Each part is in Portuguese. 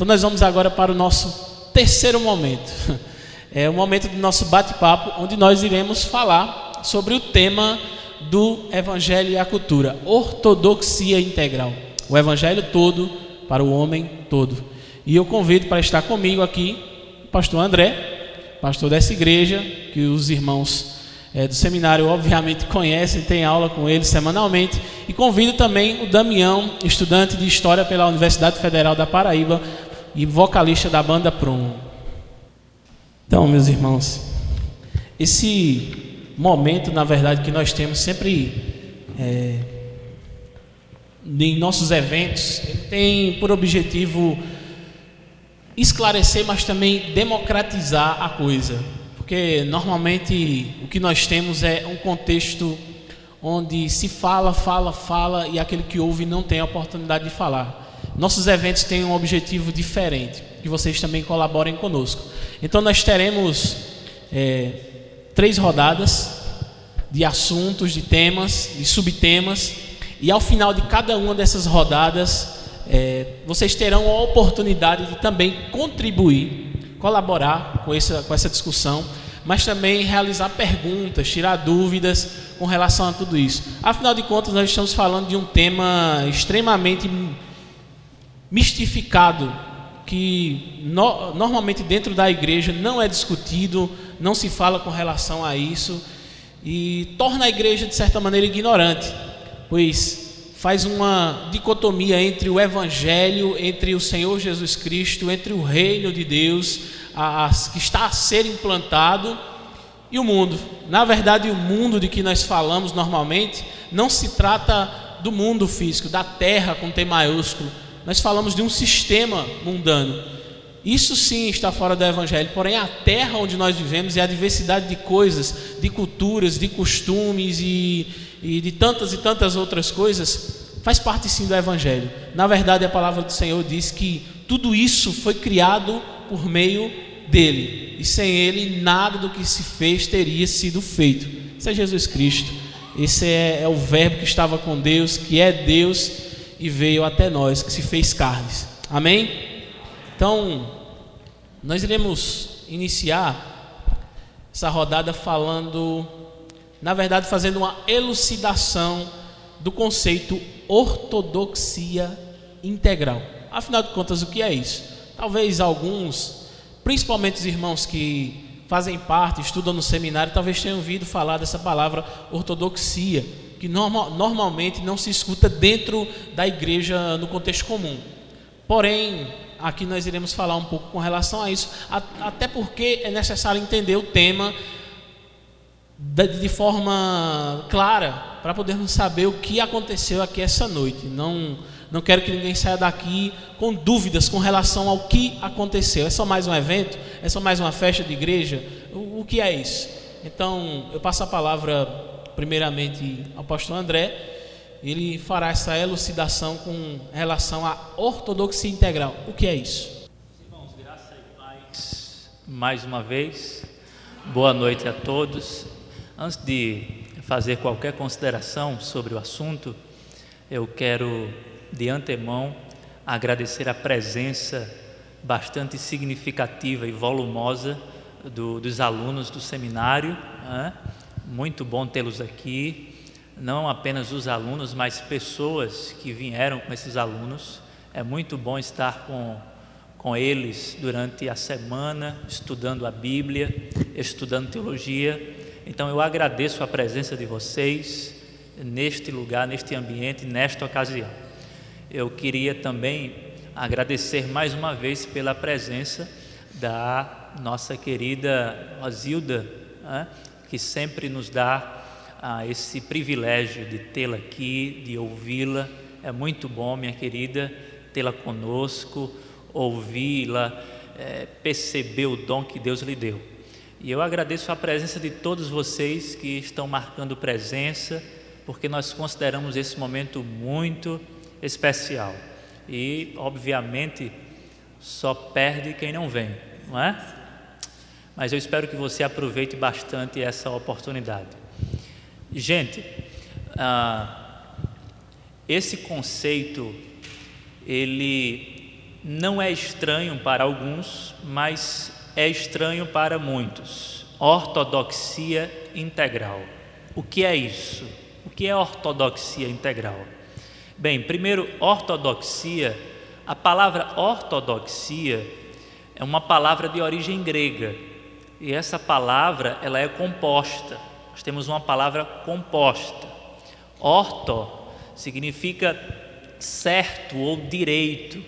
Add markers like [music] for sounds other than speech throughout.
Então nós vamos agora para o nosso terceiro momento. É o momento do nosso bate-papo, onde nós iremos falar sobre o tema do Evangelho e a cultura, ortodoxia integral. O Evangelho todo para o homem todo. E eu convido para estar comigo aqui o pastor André, pastor dessa igreja, que os irmãos é, do seminário obviamente conhecem, tem aula com ele semanalmente. E convido também o Damião, estudante de História pela Universidade Federal da Paraíba e vocalista da banda Prum. Então, meus irmãos, esse momento, na verdade, que nós temos sempre é, em nossos eventos, tem por objetivo esclarecer, mas também democratizar a coisa. Porque normalmente o que nós temos é um contexto onde se fala, fala, fala e aquele que ouve não tem a oportunidade de falar. Nossos eventos têm um objetivo diferente, que vocês também colaborem conosco. Então nós teremos é, três rodadas de assuntos, de temas, de subtemas, e ao final de cada uma dessas rodadas, é, vocês terão a oportunidade de também contribuir colaborar com essa, com essa discussão, mas também realizar perguntas, tirar dúvidas com relação a tudo isso. Afinal de contas, nós estamos falando de um tema extremamente mistificado, que no, normalmente dentro da igreja não é discutido, não se fala com relação a isso, e torna a igreja, de certa maneira, ignorante, pois faz uma dicotomia entre o Evangelho, entre o Senhor Jesus Cristo, entre o reino de Deus, a, a, que está a ser implantado, e o mundo. Na verdade, o mundo de que nós falamos normalmente não se trata do mundo físico, da terra com T maiúsculo. Nós falamos de um sistema mundano. Isso sim está fora do Evangelho, porém a terra onde nós vivemos e a diversidade de coisas, de culturas, de costumes e, e de tantas e tantas outras coisas, faz parte sim do Evangelho. Na verdade, a palavra do Senhor diz que tudo isso foi criado por meio dele, e sem ele nada do que se fez teria sido feito. Isso é Jesus Cristo, esse é, é o Verbo que estava com Deus, que é Deus e veio até nós, que se fez carnes. Amém? Então, nós iremos iniciar essa rodada falando na verdade, fazendo uma elucidação do conceito ortodoxia integral. Afinal de contas, o que é isso? Talvez alguns, principalmente os irmãos que fazem parte, estudam no seminário, talvez tenham ouvido falar dessa palavra ortodoxia, que normal, normalmente não se escuta dentro da igreja no contexto comum. Porém, aqui nós iremos falar um pouco com relação a isso, até porque é necessário entender o tema de forma clara para podermos saber o que aconteceu aqui essa noite. Não, não quero que ninguém saia daqui com dúvidas com relação ao que aconteceu. É só mais um evento? É só mais uma festa de igreja? O, o que é isso? Então, eu passo a palavra primeiramente ao pastor André. Ele fará essa elucidação com relação à ortodoxia integral. O que é isso? Irmãos, graça e paz mais uma vez. Boa noite a todos. Antes de fazer qualquer consideração sobre o assunto, eu quero de antemão agradecer a presença bastante significativa e volumosa do, dos alunos do seminário. Né? Muito bom tê-los aqui. Não apenas os alunos, mas pessoas que vieram com esses alunos. É muito bom estar com, com eles durante a semana, estudando a Bíblia, estudando teologia então eu agradeço a presença de vocês neste lugar, neste ambiente, nesta ocasião. Eu queria também agradecer mais uma vez pela presença da nossa querida Rosilda, né, que sempre nos dá ah, esse privilégio de tê-la aqui, de ouvi-la. É muito bom, minha querida, tê-la conosco, ouvi-la, é, perceber o dom que Deus lhe deu. E eu agradeço a presença de todos vocês que estão marcando presença, porque nós consideramos esse momento muito especial. E, obviamente, só perde quem não vem, não é? Mas eu espero que você aproveite bastante essa oportunidade. Gente, ah, esse conceito, ele não é estranho para alguns, mas é estranho para muitos. Ortodoxia integral. O que é isso? O que é ortodoxia integral? Bem, primeiro, ortodoxia, a palavra ortodoxia é uma palavra de origem grega. E essa palavra, ela é composta. Nós temos uma palavra composta. Orto significa certo ou direito.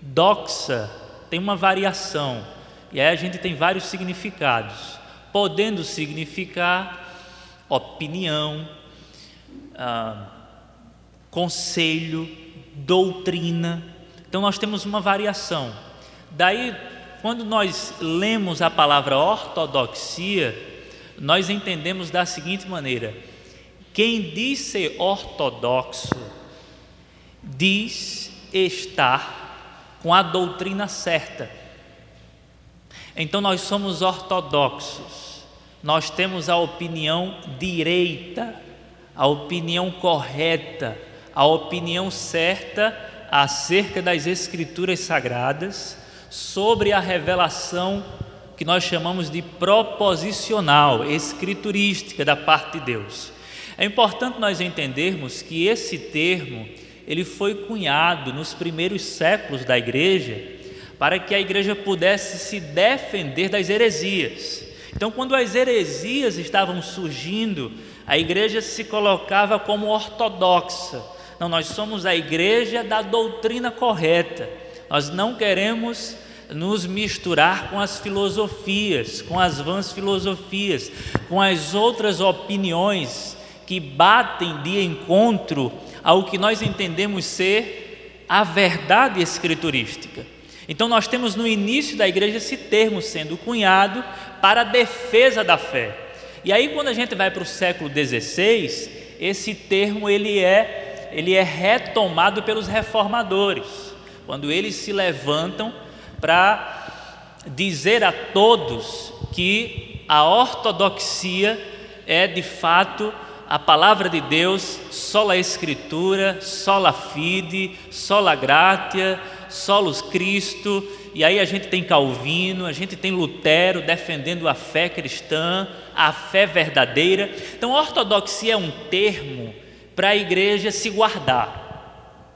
Doxa tem uma variação. E aí a gente tem vários significados, podendo significar opinião, ah, conselho, doutrina. Então nós temos uma variação. Daí, quando nós lemos a palavra ortodoxia, nós entendemos da seguinte maneira: quem diz ser ortodoxo diz estar com a doutrina certa. Então nós somos ortodoxos, nós temos a opinião direita, a opinião correta, a opinião certa acerca das Escrituras Sagradas, sobre a revelação que nós chamamos de proposicional, escriturística da parte de Deus. É importante nós entendermos que esse termo ele foi cunhado nos primeiros séculos da igreja para que a igreja pudesse se defender das heresias. Então, quando as heresias estavam surgindo, a igreja se colocava como ortodoxa. Não, nós somos a igreja da doutrina correta. Nós não queremos nos misturar com as filosofias, com as vãs filosofias, com as outras opiniões que batem de encontro ao que nós entendemos ser a verdade escriturística. Então, nós temos no início da igreja esse termo sendo cunhado para a defesa da fé. E aí, quando a gente vai para o século XVI, esse termo ele é, ele é retomado pelos reformadores, quando eles se levantam para dizer a todos que a ortodoxia é de fato a palavra de Deus, sola escritura, sola fide, sola gratia, solos Cristo, e aí a gente tem Calvino, a gente tem Lutero defendendo a fé cristã, a fé verdadeira. Então, ortodoxia é um termo para a igreja se guardar,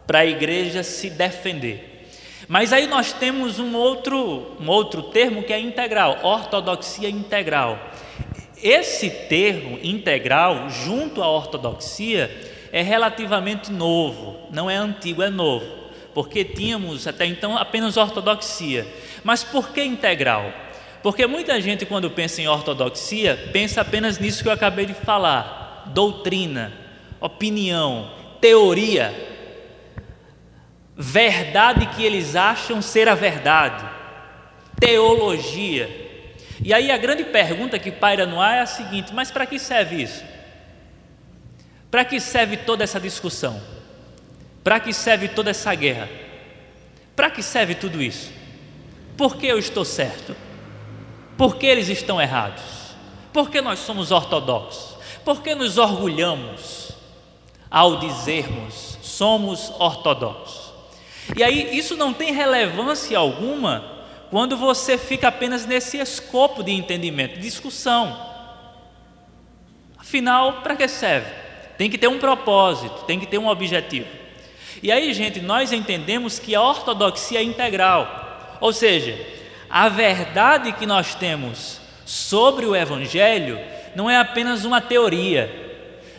para a igreja se defender. Mas aí nós temos um outro, um outro termo que é integral, ortodoxia integral. Esse termo integral, junto à ortodoxia, é relativamente novo, não é antigo, é novo, porque tínhamos até então apenas ortodoxia. Mas por que integral? Porque muita gente, quando pensa em ortodoxia, pensa apenas nisso que eu acabei de falar: doutrina, opinião, teoria, verdade que eles acham ser a verdade, teologia. E aí a grande pergunta que paira no ar é a seguinte: mas para que serve isso? Para que serve toda essa discussão? Para que serve toda essa guerra? Para que serve tudo isso? Por que eu estou certo? Por que eles estão errados? Por que nós somos ortodoxos? Por que nos orgulhamos ao dizermos somos ortodoxos? E aí isso não tem relevância alguma quando você fica apenas nesse escopo de entendimento, discussão. Afinal, para que serve? Tem que ter um propósito, tem que ter um objetivo. E aí, gente, nós entendemos que a ortodoxia é integral, ou seja, a verdade que nós temos sobre o Evangelho não é apenas uma teoria,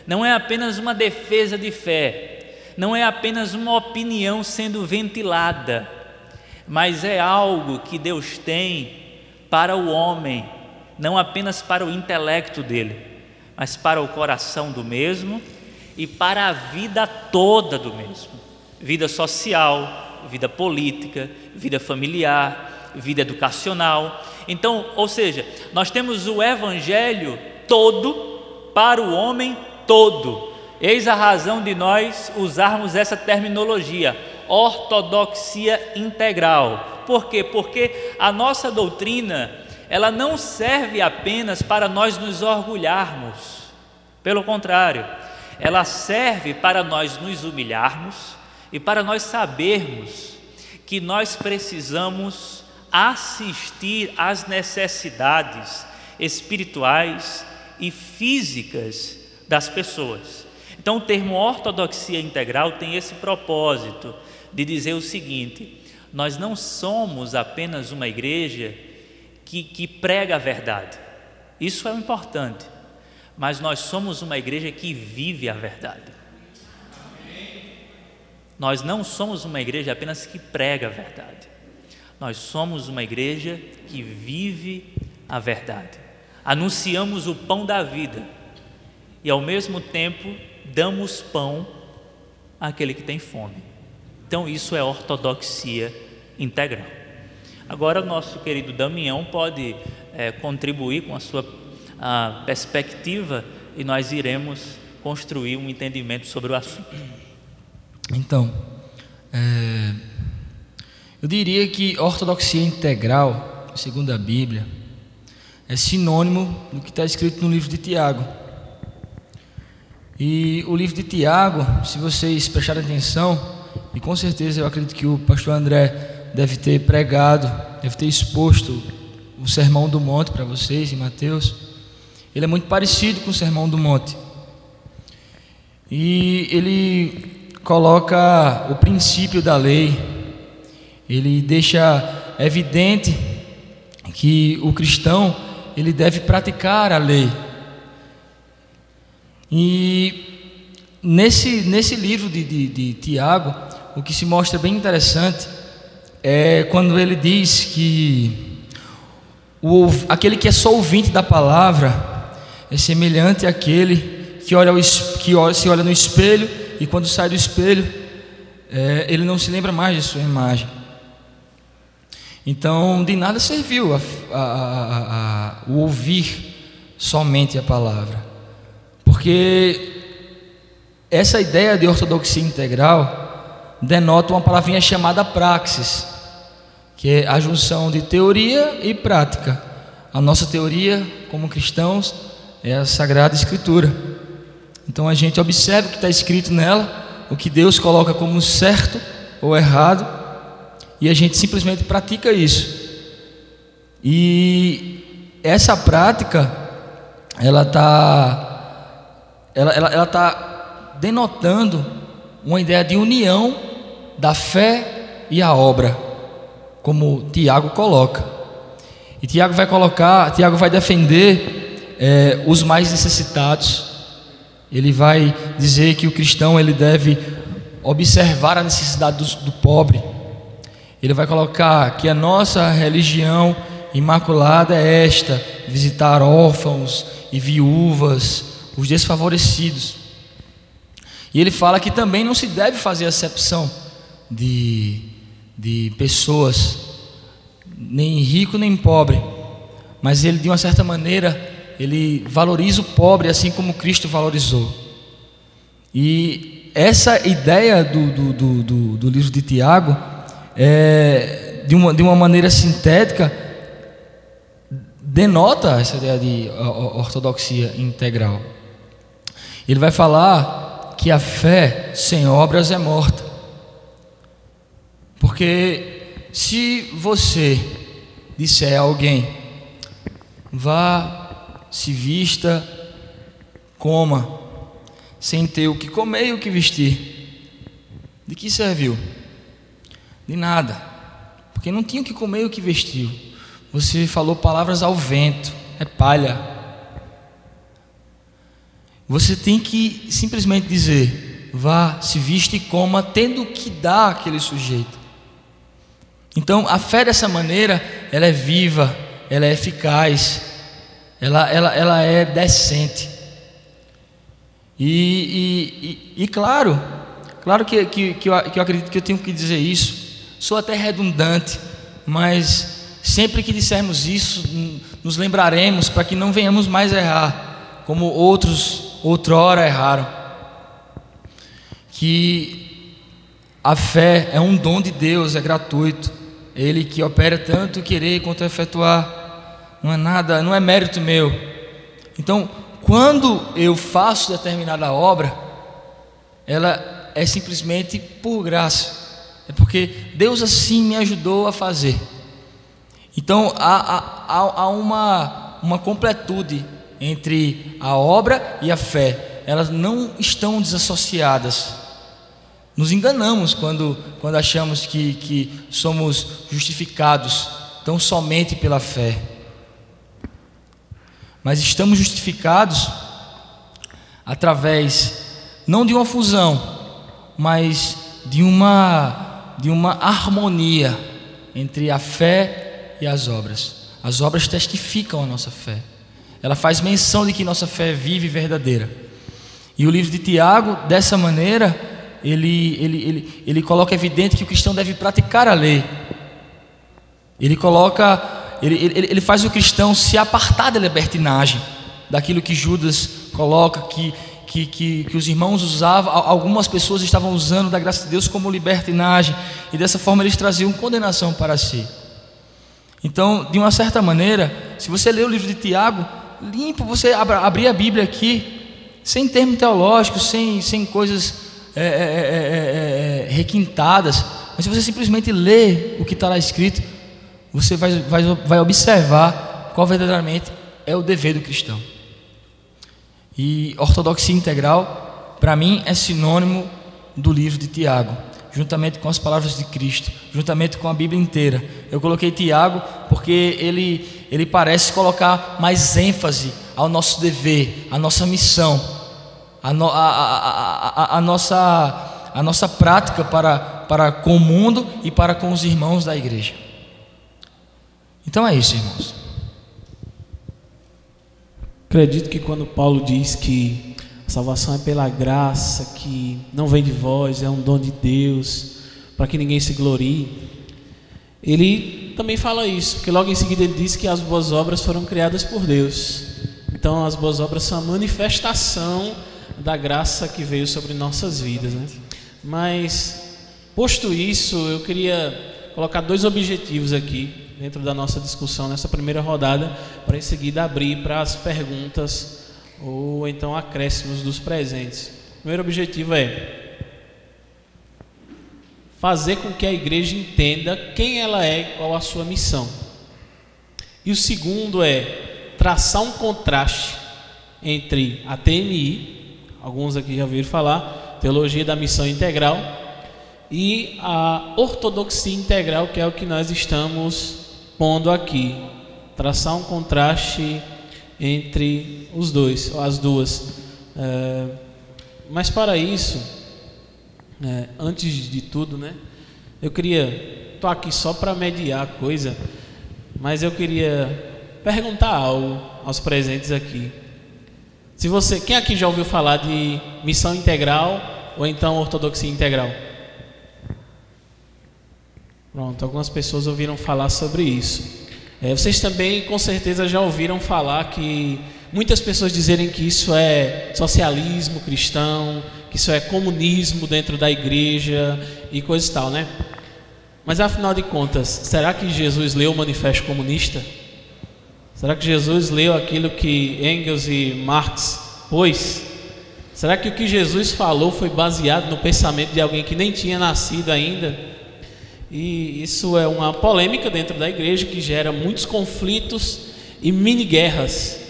não é apenas uma defesa de fé, não é apenas uma opinião sendo ventilada, mas é algo que Deus tem para o homem, não apenas para o intelecto dele, mas para o coração do mesmo e para a vida toda do mesmo vida social, vida política, vida familiar, vida educacional. Então, ou seja, nós temos o evangelho todo para o homem todo. Eis a razão de nós usarmos essa terminologia ortodoxia integral. Por quê? Porque a nossa doutrina, ela não serve apenas para nós nos orgulharmos. Pelo contrário, ela serve para nós nos humilharmos e para nós sabermos que nós precisamos assistir às necessidades espirituais e físicas das pessoas. Então, o termo ortodoxia integral tem esse propósito de dizer o seguinte: nós não somos apenas uma igreja que, que prega a verdade, isso é o importante, mas nós somos uma igreja que vive a verdade. Nós não somos uma igreja apenas que prega a verdade, nós somos uma igreja que vive a verdade. Anunciamos o pão da vida e, ao mesmo tempo, damos pão àquele que tem fome. Então, isso é ortodoxia integral. Agora, o nosso querido Damião pode é, contribuir com a sua a perspectiva e nós iremos construir um entendimento sobre o assunto. Então, é, eu diria que ortodoxia integral, segundo a Bíblia, é sinônimo do que está escrito no livro de Tiago. E o livro de Tiago, se vocês prestarem atenção, e com certeza eu acredito que o pastor André deve ter pregado, deve ter exposto o Sermão do Monte para vocês em Mateus. Ele é muito parecido com o Sermão do Monte. E ele coloca o princípio da lei, ele deixa evidente que o cristão ele deve praticar a lei. E nesse, nesse livro de, de, de Tiago, o que se mostra bem interessante é quando ele diz que o, aquele que é só ouvinte da palavra é semelhante àquele que, olha, que olha, se olha no espelho e quando sai do espelho é, ele não se lembra mais de sua imagem. Então, de nada serviu a, a, o ouvir somente a palavra, porque essa ideia de ortodoxia integral denota uma palavrinha chamada praxis, que é a junção de teoria e prática. A nossa teoria, como cristãos, é a Sagrada Escritura. Então a gente observa o que está escrito nela, o que Deus coloca como certo ou errado, e a gente simplesmente pratica isso. E essa prática, ela está ela, ela, ela tá denotando uma ideia de união da fé e a obra, como Tiago coloca. E Tiago vai colocar, Tiago vai defender é, os mais necessitados. Ele vai dizer que o cristão ele deve observar a necessidade do, do pobre ele vai colocar que a nossa religião imaculada é esta: visitar órfãos e viúvas, os desfavorecidos. E ele fala que também não se deve fazer acepção de, de pessoas, nem rico nem pobre, mas ele, de uma certa maneira, ele valoriza o pobre assim como Cristo valorizou. E essa ideia do, do, do, do, do livro de Tiago é, de, uma, de uma maneira sintética, denota essa ideia de ortodoxia integral. Ele vai falar que a fé sem obras é morta. Porque se você disser a alguém, vá, se vista, coma, sem ter o que comer e o que vestir, de que serviu? De nada. Porque não tinha o que comer e o que vestir. Você falou palavras ao vento, é palha. Você tem que simplesmente dizer: vá, se viste e coma, tendo que dar àquele sujeito. Então, a fé dessa maneira, ela é viva, ela é eficaz, ela, ela, ela é decente. E, e, e, e claro, claro que, que, que, eu, que eu acredito que eu tenho que dizer isso, Sou até redundante, mas sempre que dissermos isso, nos lembraremos para que não venhamos mais errar, como outros outrora erraram. Que a fé é um dom de Deus, é gratuito. Ele que opera tanto querer quanto efetuar. Não é nada, não é mérito meu. Então, quando eu faço determinada obra, ela é simplesmente por graça. é porque Deus assim me ajudou a fazer. Então há, há, há uma, uma completude entre a obra e a fé, elas não estão desassociadas. Nos enganamos quando, quando achamos que, que somos justificados tão somente pela fé. Mas estamos justificados através não de uma fusão, mas de uma de uma harmonia entre a fé e as obras. As obras testificam a nossa fé. Ela faz menção de que nossa fé é viva e verdadeira. E o livro de Tiago, dessa maneira, ele, ele, ele, ele coloca evidente que o cristão deve praticar a lei. Ele coloca, ele, ele, ele faz o cristão se apartar da libertinagem, daquilo que Judas coloca, que, que, que, que os irmãos usavam, algumas pessoas estavam usando da graça de Deus como libertinagem, e dessa forma eles traziam condenação para si. Então, de uma certa maneira, se você ler o livro de Tiago, limpo, você abrir a Bíblia aqui, sem termos teológicos, sem, sem coisas é é é, é, é, requintadas, mas se você simplesmente lê o que está lá escrito, você vai, vai, vai observar qual verdadeiramente é o dever do cristão. E ortodoxia integral, para mim, é sinônimo do livro de Tiago, juntamente com as palavras de Cristo, juntamente com a Bíblia inteira. Eu coloquei Tiago porque ele, ele parece colocar mais ênfase ao nosso dever, à nossa missão, a, no, a, a, nossa, a nossa prática para, para com o mundo e para com os irmãos da igreja. Então é isso, irmãos. Acredito que quando Paulo diz que a salvação é pela graça, que não vem de vós, é um dom de Deus, para que ninguém se glorie, ele também fala isso, porque logo em seguida ele diz que as boas obras foram criadas por Deus. Então as boas obras são a manifestação da graça que veio sobre nossas vidas. Né? Mas, posto isso, eu queria colocar dois objetivos aqui dentro da nossa discussão nessa primeira rodada, para em seguida abrir para as perguntas ou então acréscimos dos presentes. O primeiro objetivo é fazer com que a igreja entenda quem ela é e qual a sua missão. E o segundo é traçar um contraste entre a TMI alguns aqui já ouviram falar, teologia da missão integral, e a ortodoxia integral, que é o que nós estamos pondo aqui. Traçar um contraste entre os dois, ou as duas. É, mas para isso, é, antes de tudo, né, eu queria, estou aqui só para mediar a coisa, mas eu queria perguntar algo aos presentes aqui. Se você, quem aqui já ouviu falar de missão integral ou então ortodoxia integral? Pronto, algumas pessoas ouviram falar sobre isso. É, vocês também, com certeza, já ouviram falar que muitas pessoas dizerem que isso é socialismo cristão, que isso é comunismo dentro da igreja e coisa e tal, né? Mas afinal de contas, será que Jesus leu o Manifesto Comunista? Será que Jesus leu aquilo que Engels e Marx pôs? Será que o que Jesus falou foi baseado no pensamento de alguém que nem tinha nascido ainda? E isso é uma polêmica dentro da igreja que gera muitos conflitos e mini guerras.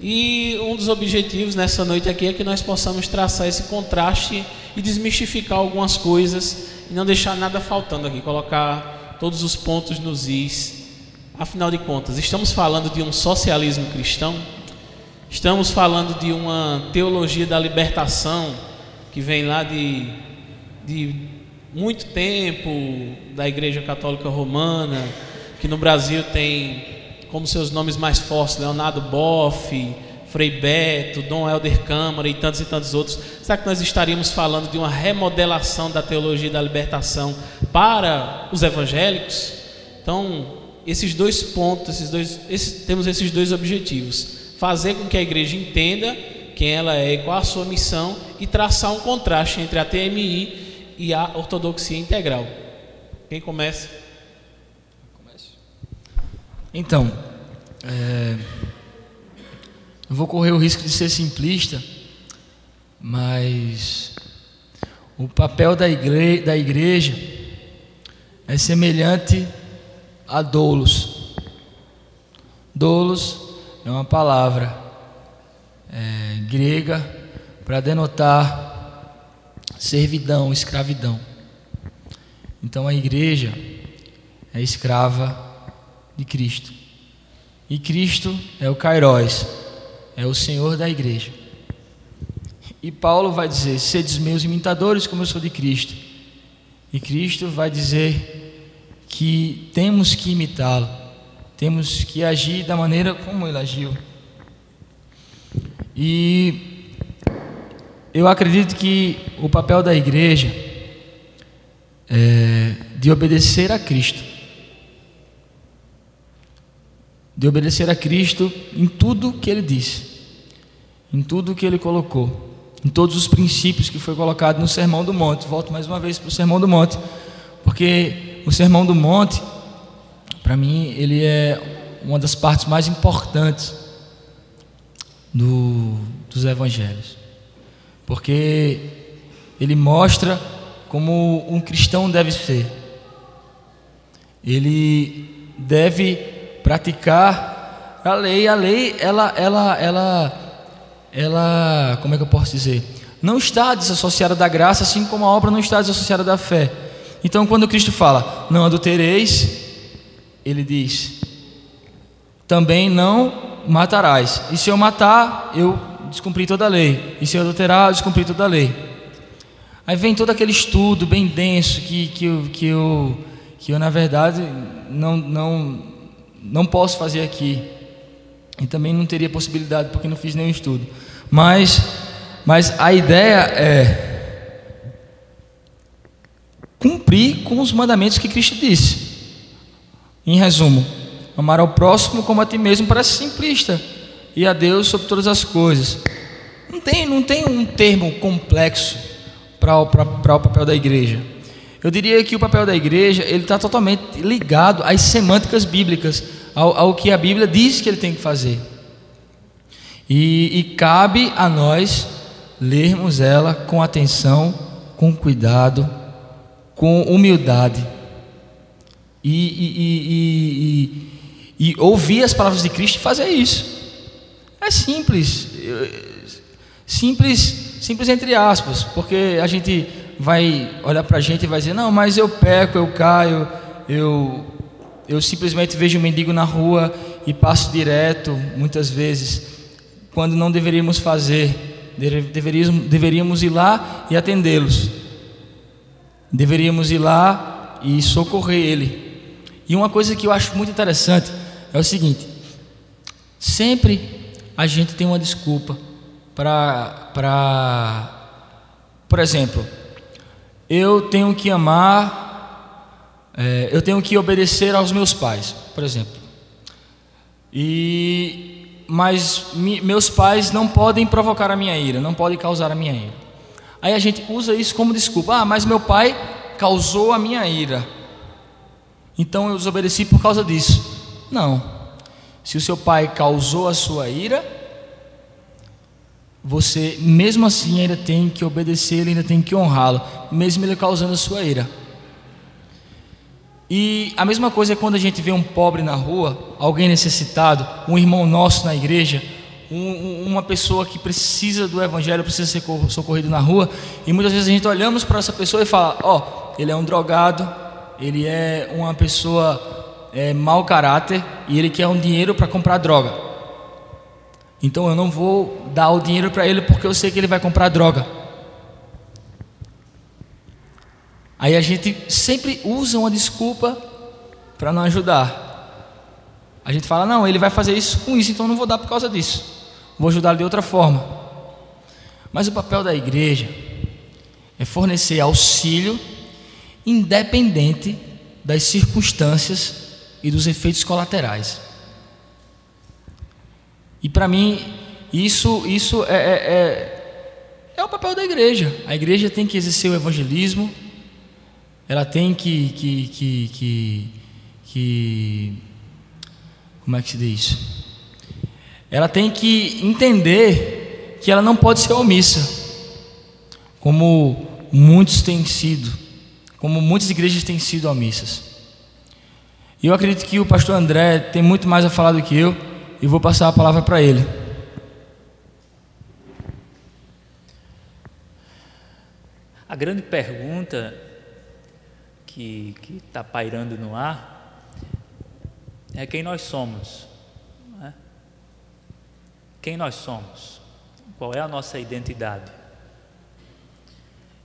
E um dos objetivos nessa noite aqui é que nós possamos traçar esse contraste e desmistificar algumas coisas e não deixar nada faltando aqui, colocar todos os pontos nos is Afinal de contas, estamos falando de um socialismo cristão? Estamos falando de uma teologia da libertação que vem lá de, de muito tempo da Igreja Católica Romana, que no Brasil tem como seus nomes mais fortes Leonardo Boff, Frei Beto, Dom Helder Câmara e tantos e tantos outros. Será que nós estaríamos falando de uma remodelação da teologia da libertação para os evangélicos? Então, esses dois pontos, esses dois, esses, temos esses dois objetivos: fazer com que a igreja entenda quem ela é e qual a sua missão e traçar um contraste entre a TMI e a ortodoxia integral. Quem começa? Então, é, eu vou correr o risco de ser simplista, mas o papel da igreja, da igreja é semelhante a doulos. Doulos é uma palavra é, grega para denotar servidão, escravidão. Então a igreja é escrava de Cristo. E Cristo é o Kairos, é o Senhor da igreja. E Paulo vai dizer: Sedes meus imitadores, como eu sou de Cristo. E Cristo vai dizer que temos que imitá-lo, temos que agir da maneira como ele agiu. E eu acredito que o papel da igreja é de obedecer a Cristo. De obedecer a Cristo em tudo que ele disse, em tudo que ele colocou em todos os princípios que foi colocado no Sermão do Monte. Volto mais uma vez para o Sermão do Monte, porque o Sermão do Monte, para mim, ele é uma das partes mais importantes do, dos Evangelhos, porque ele mostra como um cristão deve ser. Ele deve praticar a lei. A lei, ela, ela, ela ela, como é que eu posso dizer? Não está desassociada da graça, assim como a obra não está desassociada da fé. Então, quando Cristo fala, não adultereis, ele diz, também não matarás. E se eu matar, eu descumpri toda a lei. E se eu adulterar, eu descumpri toda a lei. Aí vem todo aquele estudo bem denso que, que, eu, que, eu, que eu, na verdade, não, não, não posso fazer aqui. E também não teria possibilidade porque não fiz nenhum estudo. Mas, mas a ideia é cumprir com os mandamentos que Cristo disse. Em resumo, amar ao próximo como a ti mesmo parece simplista e a Deus sobre todas as coisas. Não tem, não tem um termo complexo para o, papel da igreja. Eu diria que o papel da igreja ele está totalmente ligado às semânticas bíblicas, ao, ao que a Bíblia diz que ele tem que fazer. E, e cabe a nós lermos ela com atenção, com cuidado, com humildade. E, e, e, e, ouvir as palavras de Cristo e fazer isso. É simples, simples, simples entre aspas, porque a gente vai olhar para a gente e vai dizer: não, mas eu peco, eu caio, eu, eu simplesmente vejo um mendigo na rua e passo direto, muitas vezes quando não deveríamos fazer, deveríamos, deveríamos ir lá e atendê-los, deveríamos ir lá e socorrer ele. E uma coisa que eu acho muito interessante é o seguinte: sempre a gente tem uma desculpa para, para, por exemplo, eu tenho que amar, é, eu tenho que obedecer aos meus pais, por exemplo. E mas meus pais não podem provocar a minha ira, não podem causar a minha ira. Aí a gente usa isso como desculpa. Ah, mas meu pai causou a minha ira. Então eu desobedeci por causa disso. Não. Se o seu pai causou a sua ira, você mesmo assim ainda tem que obedecer, ainda tem que honrá-lo, mesmo ele causando a sua ira. E a mesma coisa é quando a gente vê um pobre na rua, alguém necessitado, um irmão nosso na igreja, um, uma pessoa que precisa do evangelho, precisa ser socorrido na rua, e muitas vezes a gente olhamos para essa pessoa e fala: Ó, oh, ele é um drogado, ele é uma pessoa é, mau caráter e ele quer um dinheiro para comprar droga. Então eu não vou dar o dinheiro para ele porque eu sei que ele vai comprar droga. Aí a gente sempre usa uma desculpa para não ajudar. A gente fala: não, ele vai fazer isso com isso, então não vou dar por causa disso. Vou ajudar de outra forma. Mas o papel da igreja é fornecer auxílio independente das circunstâncias e dos efeitos colaterais. E para mim, isso, isso é, é, é, é o papel da igreja. A igreja tem que exercer o evangelismo, ela tem que, que, que, que, que como é que se diz? Ela tem que entender que ela não pode ser omissa, como muitos têm sido, como muitas igrejas têm sido omissas. E eu acredito que o pastor André tem muito mais a falar do que eu, e vou passar a palavra para ele. A grande pergunta que está pairando no ar é quem nós somos. Né? Quem nós somos? Qual é a nossa identidade?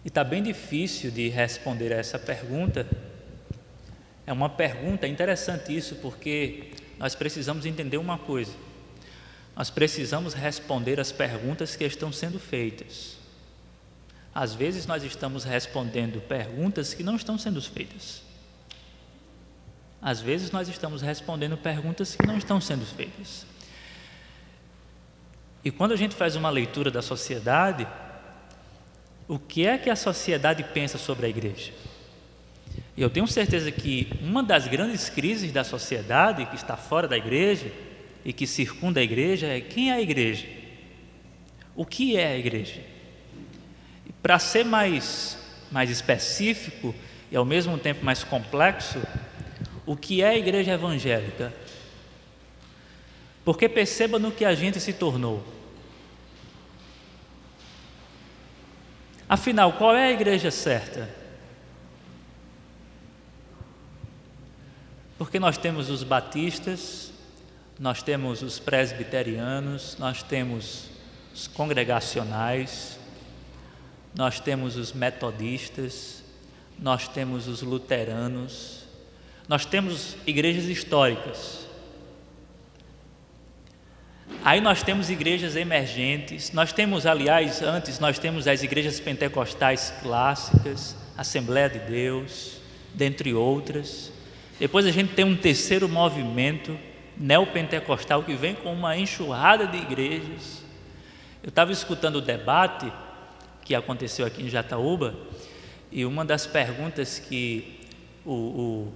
E está bem difícil de responder a essa pergunta é uma pergunta, é interessante isso, porque nós precisamos entender uma coisa. Nós precisamos responder as perguntas que estão sendo feitas. Às vezes nós estamos respondendo perguntas que não estão sendo feitas. Às vezes nós estamos respondendo perguntas que não estão sendo feitas. E quando a gente faz uma leitura da sociedade, o que é que a sociedade pensa sobre a igreja? Eu tenho certeza que uma das grandes crises da sociedade que está fora da igreja e que circunda a igreja é quem é a igreja? O que é a igreja? Para ser mais, mais específico e ao mesmo tempo mais complexo, o que é a igreja evangélica? Porque perceba no que a gente se tornou. Afinal, qual é a igreja certa? Porque nós temos os batistas, nós temos os presbiterianos, nós temos os congregacionais, nós temos os metodistas, nós temos os luteranos, nós temos igrejas históricas. Aí nós temos igrejas emergentes, nós temos, aliás, antes nós temos as igrejas pentecostais clássicas, Assembleia de Deus, dentre outras. Depois a gente tem um terceiro movimento neopentecostal que vem com uma enxurrada de igrejas. Eu estava escutando o debate que aconteceu aqui em Jataúba e uma das perguntas que o, o,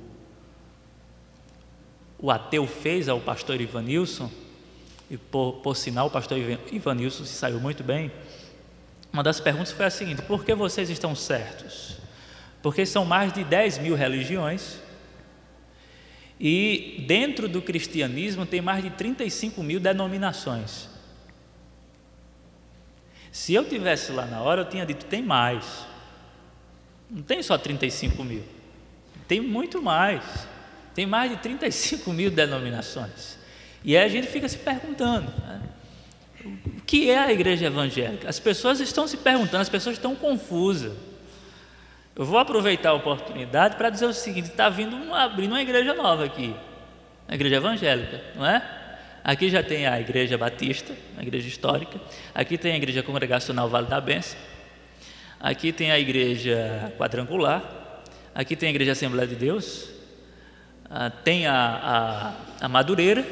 o ateu fez ao pastor Ivanilson, e por, por sinal o pastor Ivanilson se saiu muito bem, uma das perguntas foi a seguinte: por que vocês estão certos? Porque são mais de 10 mil religiões e dentro do cristianismo tem mais de 35 mil denominações. Se eu tivesse lá na hora, eu tinha dito: tem mais. Não tem só 35 mil, tem muito mais. Tem mais de 35 mil denominações. E aí a gente fica se perguntando: né? o que é a igreja evangélica? As pessoas estão se perguntando, as pessoas estão confusas. Eu vou aproveitar a oportunidade para dizer o seguinte: está vindo uma, abrindo uma igreja nova aqui, a igreja evangélica, não é? Aqui já tem a igreja batista, a igreja histórica. Aqui tem a igreja congregacional Vale da Bênção. Aqui tem a igreja quadrangular. Aqui tem a igreja Assembleia de Deus. Ah, tem a, a, a Madureira.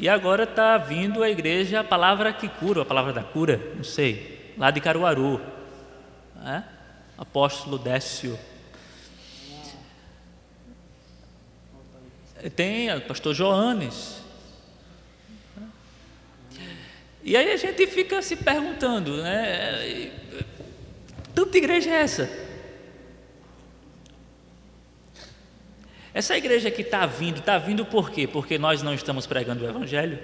E agora está vindo a igreja, a palavra que cura, a palavra da cura, não sei, lá de Caruaru. Não é? Apóstolo Décio. Tem o pastor Joanes. E aí a gente fica se perguntando, né? Tanta igreja é essa? Essa igreja que está vindo, está vindo por quê? Porque nós não estamos pregando o Evangelho?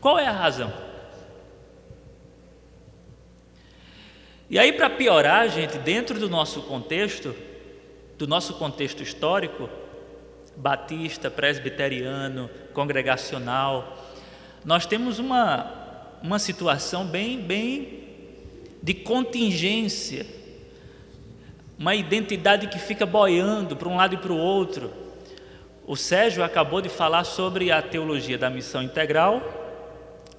Qual é a razão? E aí, para piorar, gente, dentro do nosso contexto, do nosso contexto histórico, batista, presbiteriano, congregacional, nós temos uma, uma situação bem, bem de contingência, uma identidade que fica boiando para um lado e para o outro. O Sérgio acabou de falar sobre a teologia da missão integral,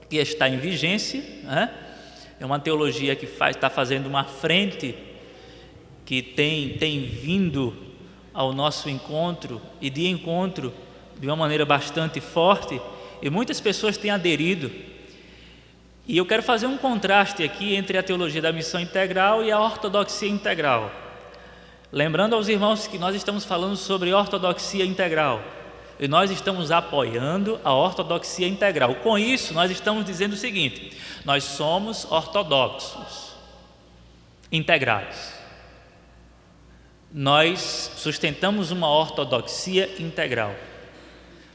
que está em vigência, né? É uma teologia que está fazendo uma frente que tem, tem vindo ao nosso encontro e de encontro de uma maneira bastante forte e muitas pessoas têm aderido. E eu quero fazer um contraste aqui entre a teologia da missão integral e a ortodoxia integral. Lembrando aos irmãos que nós estamos falando sobre ortodoxia integral e nós estamos apoiando a ortodoxia integral. Com isso, nós estamos dizendo o seguinte: nós somos ortodoxos. integrais. Nós sustentamos uma ortodoxia integral.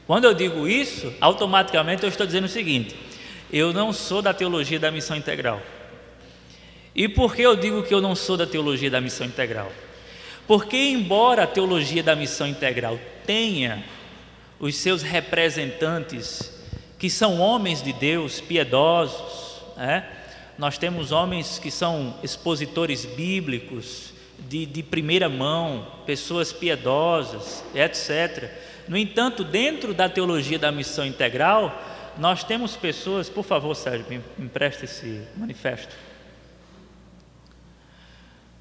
Quando eu digo isso, automaticamente eu estou dizendo o seguinte: eu não sou da teologia da missão integral. E por que eu digo que eu não sou da teologia da missão integral? Porque, embora a teologia da missão integral tenha os seus representantes, que são homens de Deus, piedosos, né? nós temos homens que são expositores bíblicos, de, de primeira mão, pessoas piedosas, etc. No entanto, dentro da teologia da missão integral, nós temos pessoas, por favor, Sérgio, me empresta esse manifesto.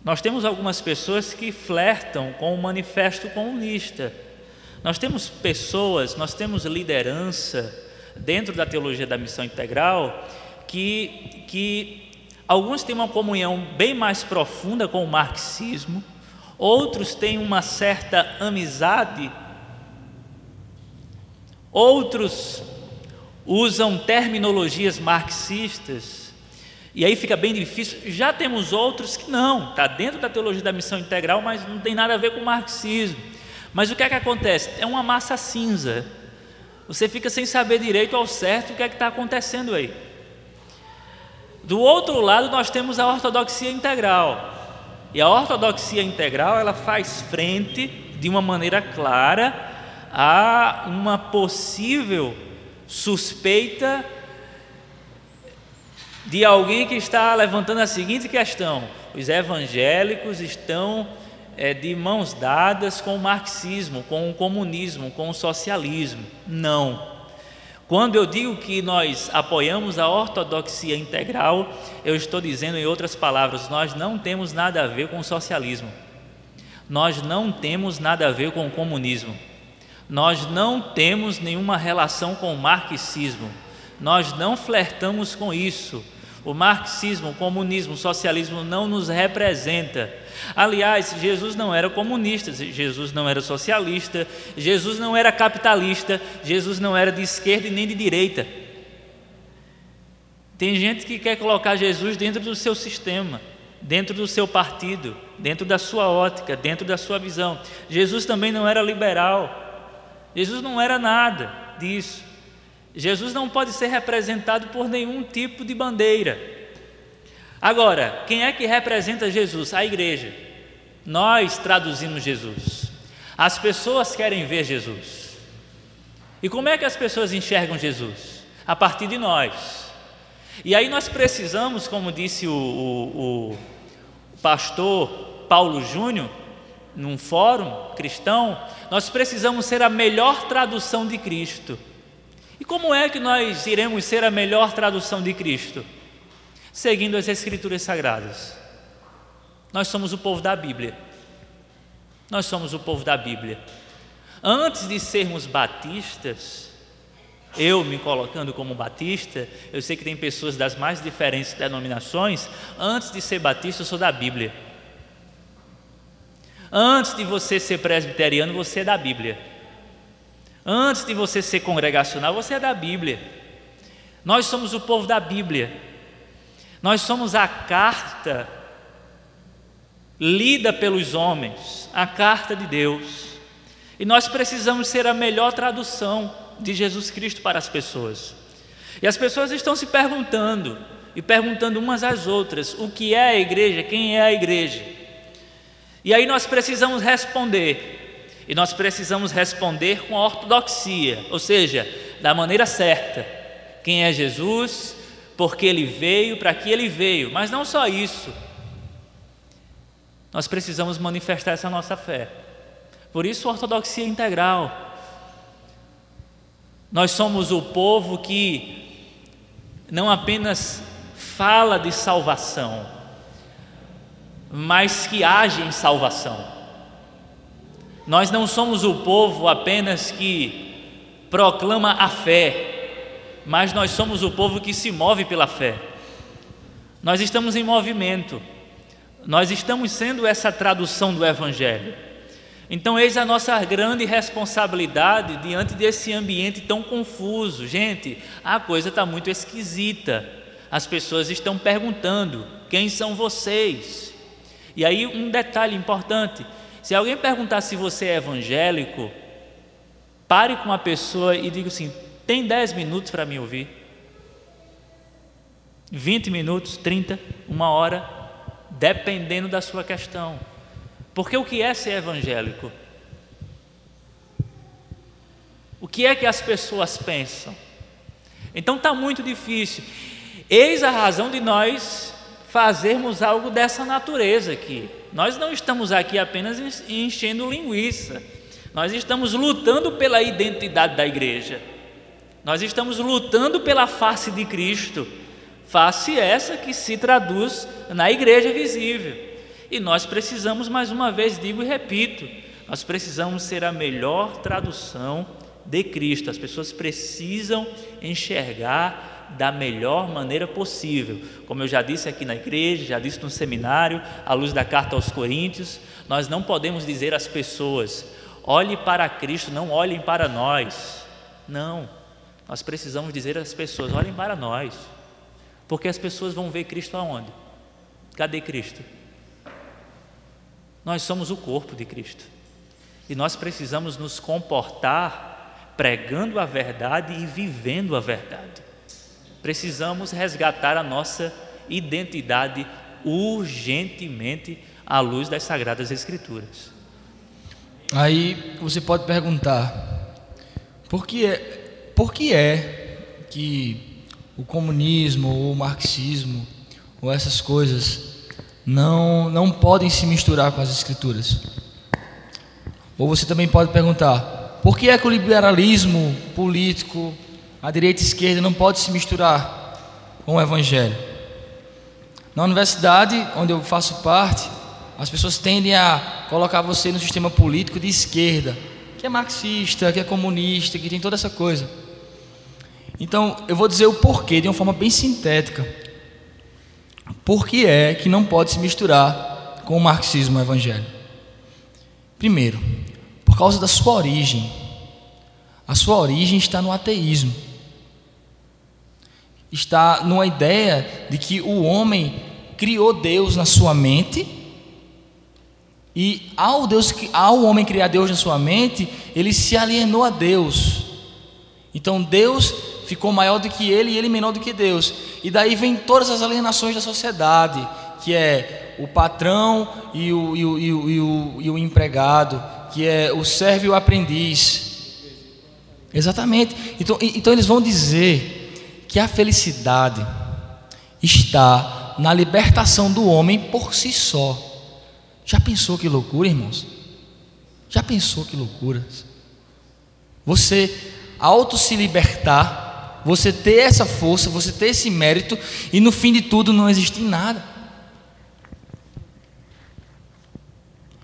Nós temos algumas pessoas que flertam com o manifesto comunista. Nós temos pessoas, nós temos liderança dentro da teologia da missão integral que, que alguns têm uma comunhão bem mais profunda com o marxismo, outros têm uma certa amizade, outros usam terminologias marxistas, e aí fica bem difícil. Já temos outros que não, está dentro da teologia da missão integral, mas não tem nada a ver com o marxismo. Mas o que é que acontece? É uma massa cinza. Você fica sem saber direito ao certo o que é que está acontecendo aí. Do outro lado, nós temos a ortodoxia integral. E a ortodoxia integral, ela faz frente de uma maneira clara a uma possível suspeita de alguém que está levantando a seguinte questão: os evangélicos estão é, de mãos dadas com o marxismo, com o comunismo, com o socialismo. Não. Quando eu digo que nós apoiamos a ortodoxia integral, eu estou dizendo, em outras palavras, nós não temos nada a ver com o socialismo, nós não temos nada a ver com o comunismo, nós não temos nenhuma relação com o marxismo, nós não flertamos com isso. O marxismo, o comunismo, o socialismo não nos representa. Aliás, Jesus não era comunista, Jesus não era socialista, Jesus não era capitalista, Jesus não era de esquerda e nem de direita. Tem gente que quer colocar Jesus dentro do seu sistema, dentro do seu partido, dentro da sua ótica, dentro da sua visão. Jesus também não era liberal. Jesus não era nada disso. Jesus não pode ser representado por nenhum tipo de bandeira. Agora, quem é que representa Jesus? A igreja. Nós traduzimos Jesus. As pessoas querem ver Jesus. E como é que as pessoas enxergam Jesus? A partir de nós. E aí nós precisamos, como disse o, o, o pastor Paulo Júnior, num fórum cristão, nós precisamos ser a melhor tradução de Cristo. Como é que nós iremos ser a melhor tradução de Cristo? Seguindo as Escrituras Sagradas. Nós somos o povo da Bíblia. Nós somos o povo da Bíblia. Antes de sermos batistas, eu me colocando como batista, eu sei que tem pessoas das mais diferentes denominações, antes de ser batista, eu sou da Bíblia. Antes de você ser presbiteriano, você é da Bíblia. Antes de você ser congregacional, você é da Bíblia. Nós somos o povo da Bíblia. Nós somos a carta lida pelos homens, a carta de Deus. E nós precisamos ser a melhor tradução de Jesus Cristo para as pessoas. E as pessoas estão se perguntando, e perguntando umas às outras: o que é a igreja? Quem é a igreja? E aí nós precisamos responder. E nós precisamos responder com a ortodoxia, ou seja, da maneira certa. Quem é Jesus? Porque ele veio, para que ele veio. Mas não só isso. Nós precisamos manifestar essa nossa fé. Por isso, ortodoxia integral. Nós somos o povo que não apenas fala de salvação, mas que age em salvação. Nós não somos o povo apenas que proclama a fé, mas nós somos o povo que se move pela fé. Nós estamos em movimento, nós estamos sendo essa tradução do Evangelho. Então, eis a nossa grande responsabilidade diante desse ambiente tão confuso. Gente, a coisa está muito esquisita. As pessoas estão perguntando: quem são vocês? E aí, um detalhe importante: se alguém perguntar se você é evangélico, pare com uma pessoa e diga assim: tem 10 minutos para me ouvir? 20 minutos, 30, uma hora, dependendo da sua questão. Porque o que é ser evangélico? O que é que as pessoas pensam? Então está muito difícil. Eis a razão de nós fazermos algo dessa natureza aqui. Nós não estamos aqui apenas enchendo linguiça. Nós estamos lutando pela identidade da igreja. Nós estamos lutando pela face de Cristo, face essa que se traduz na igreja visível. E nós precisamos, mais uma vez, digo e repito, nós precisamos ser a melhor tradução de Cristo. As pessoas precisam enxergar da melhor maneira possível. Como eu já disse aqui na igreja, já disse no seminário, à luz da carta aos Coríntios, nós não podemos dizer às pessoas: olhe para Cristo, não olhem para nós. Não. Nós precisamos dizer às pessoas: olhem para nós. Porque as pessoas vão ver Cristo aonde? Cadê Cristo? Nós somos o corpo de Cristo. E nós precisamos nos comportar pregando a verdade e vivendo a verdade. Precisamos resgatar a nossa identidade urgentemente à luz das Sagradas Escrituras. Aí você pode perguntar: por que é, por que, é que o comunismo ou o marxismo ou essas coisas não, não podem se misturar com as escrituras? Ou você também pode perguntar: por que é que o liberalismo político, a direita e a esquerda não pode se misturar com o evangelho? Na universidade onde eu faço parte, as pessoas tendem a colocar você no sistema político de esquerda, que é marxista, que é comunista, que tem toda essa coisa. Então, eu vou dizer o porquê de uma forma bem sintética. Por que é que não pode se misturar com o marxismo e o evangelho? Primeiro, por causa da sua origem. A sua origem está no ateísmo. Está numa ideia de que o homem criou Deus na sua mente e ao, Deus, ao homem criar Deus na sua mente, ele se alienou a Deus. Então Deus ficou maior do que ele e ele menor do que Deus. E daí vem todas as alienações da sociedade, que é o patrão e o, e o, e o, e o, e o empregado, que é o servo e o aprendiz. Exatamente. Então, então eles vão dizer que a felicidade está na libertação do homem por si só. Já pensou que loucura, irmãos? Já pensou que loucura? Você auto se libertar, você ter essa força, você ter esse mérito e no fim de tudo não existir nada.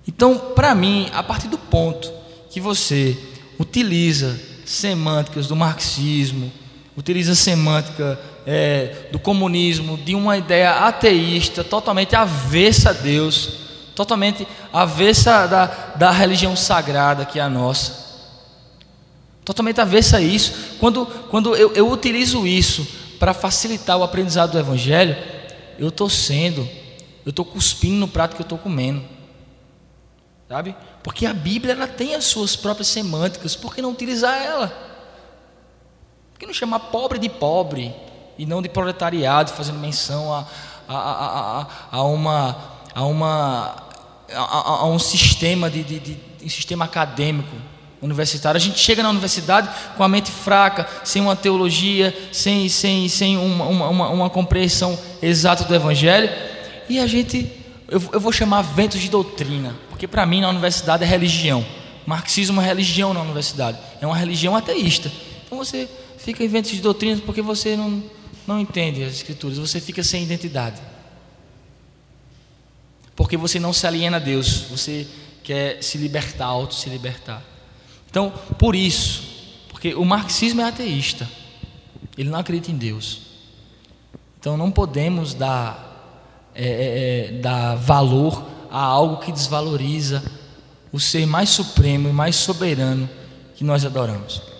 Então, para mim, a partir do ponto que você utiliza semânticas do marxismo, utiliza semântica é, do comunismo, de uma ideia ateísta, totalmente avessa a Deus, totalmente avessa da, da religião sagrada que é a nossa. Totalmente avessa a isso. Quando, quando eu, eu utilizo isso para facilitar o aprendizado do Evangelho, eu estou sendo, eu estou cuspindo no prato que eu estou comendo. Sabe? Porque a Bíblia ela tem as suas próprias semânticas, por que não utilizar ela? Por que não chamar pobre de pobre e não de proletariado, fazendo menção a, a, a, a, a uma, a uma a, a um sistema de, de, de, um sistema acadêmico universitário. A gente chega na universidade com a mente fraca, sem uma teologia, sem, sem, sem uma, uma, uma compreensão exata do Evangelho, e a gente, eu, eu vou chamar ventos de doutrina, porque para mim na universidade é religião. Marxismo é religião na universidade, é uma religião ateísta. Então você fica em ventos de doutrina porque você não, não entende as escrituras, você fica sem identidade. Porque você não se aliena a Deus, você quer se libertar, auto se libertar. Então, por isso, porque o marxismo é ateísta, ele não acredita em Deus. Então, não podemos dar, é, é, é dar valor a algo que desvaloriza o ser mais supremo e mais soberano que nós adoramos.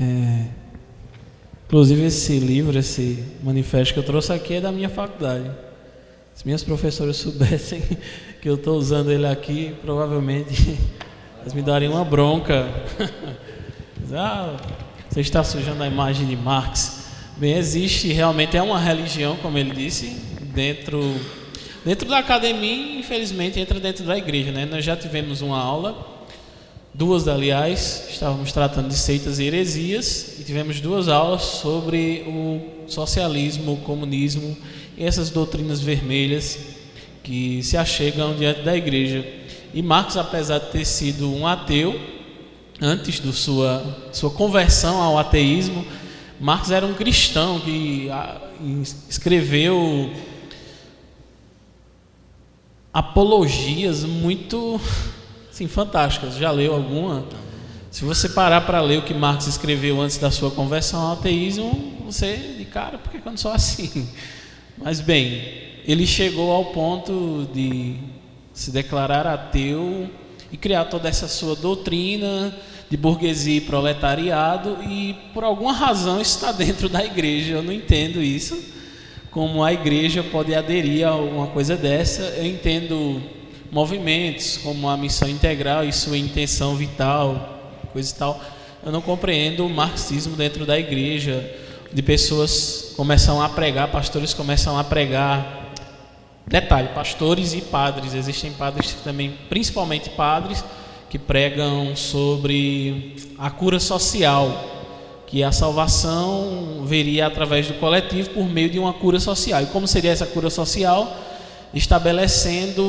É, inclusive, esse livro, esse manifesto que eu trouxe aqui é da minha faculdade. Se minhas professoras [laughs] soubessem que eu estou usando ele aqui, provavelmente [laughs] elas me dariam uma bronca. [laughs] ah, você está sujando a imagem de Marx. Bem, existe realmente, é uma religião, como ele disse, dentro, dentro da academia infelizmente entra dentro da igreja. Né? Nós já tivemos uma aula duas, aliás, estávamos tratando de seitas e heresias e tivemos duas aulas sobre o socialismo, o comunismo e essas doutrinas vermelhas que se achegam diante da igreja. E Marx, apesar de ter sido um ateu, antes da sua, sua conversão ao ateísmo, Marx era um cristão que escreveu apologias muito Sim, fantásticas. Já leu alguma? Se você parar para ler o que Marx escreveu antes da sua conversão ao ateísmo, você de cara, por que eu não sou assim? Mas bem, ele chegou ao ponto de se declarar ateu e criar toda essa sua doutrina de burguesia e proletariado e por alguma razão está dentro da igreja. Eu não entendo isso. Como a igreja pode aderir a uma coisa dessa? Eu entendo movimentos como a missão integral e sua intenção vital, coisa e tal. Eu não compreendo o marxismo dentro da igreja, de pessoas começam a pregar, pastores começam a pregar. Detalhe, pastores e padres, existem padres também, principalmente padres, que pregam sobre a cura social, que a salvação viria através do coletivo por meio de uma cura social. E como seria essa cura social? Estabelecendo,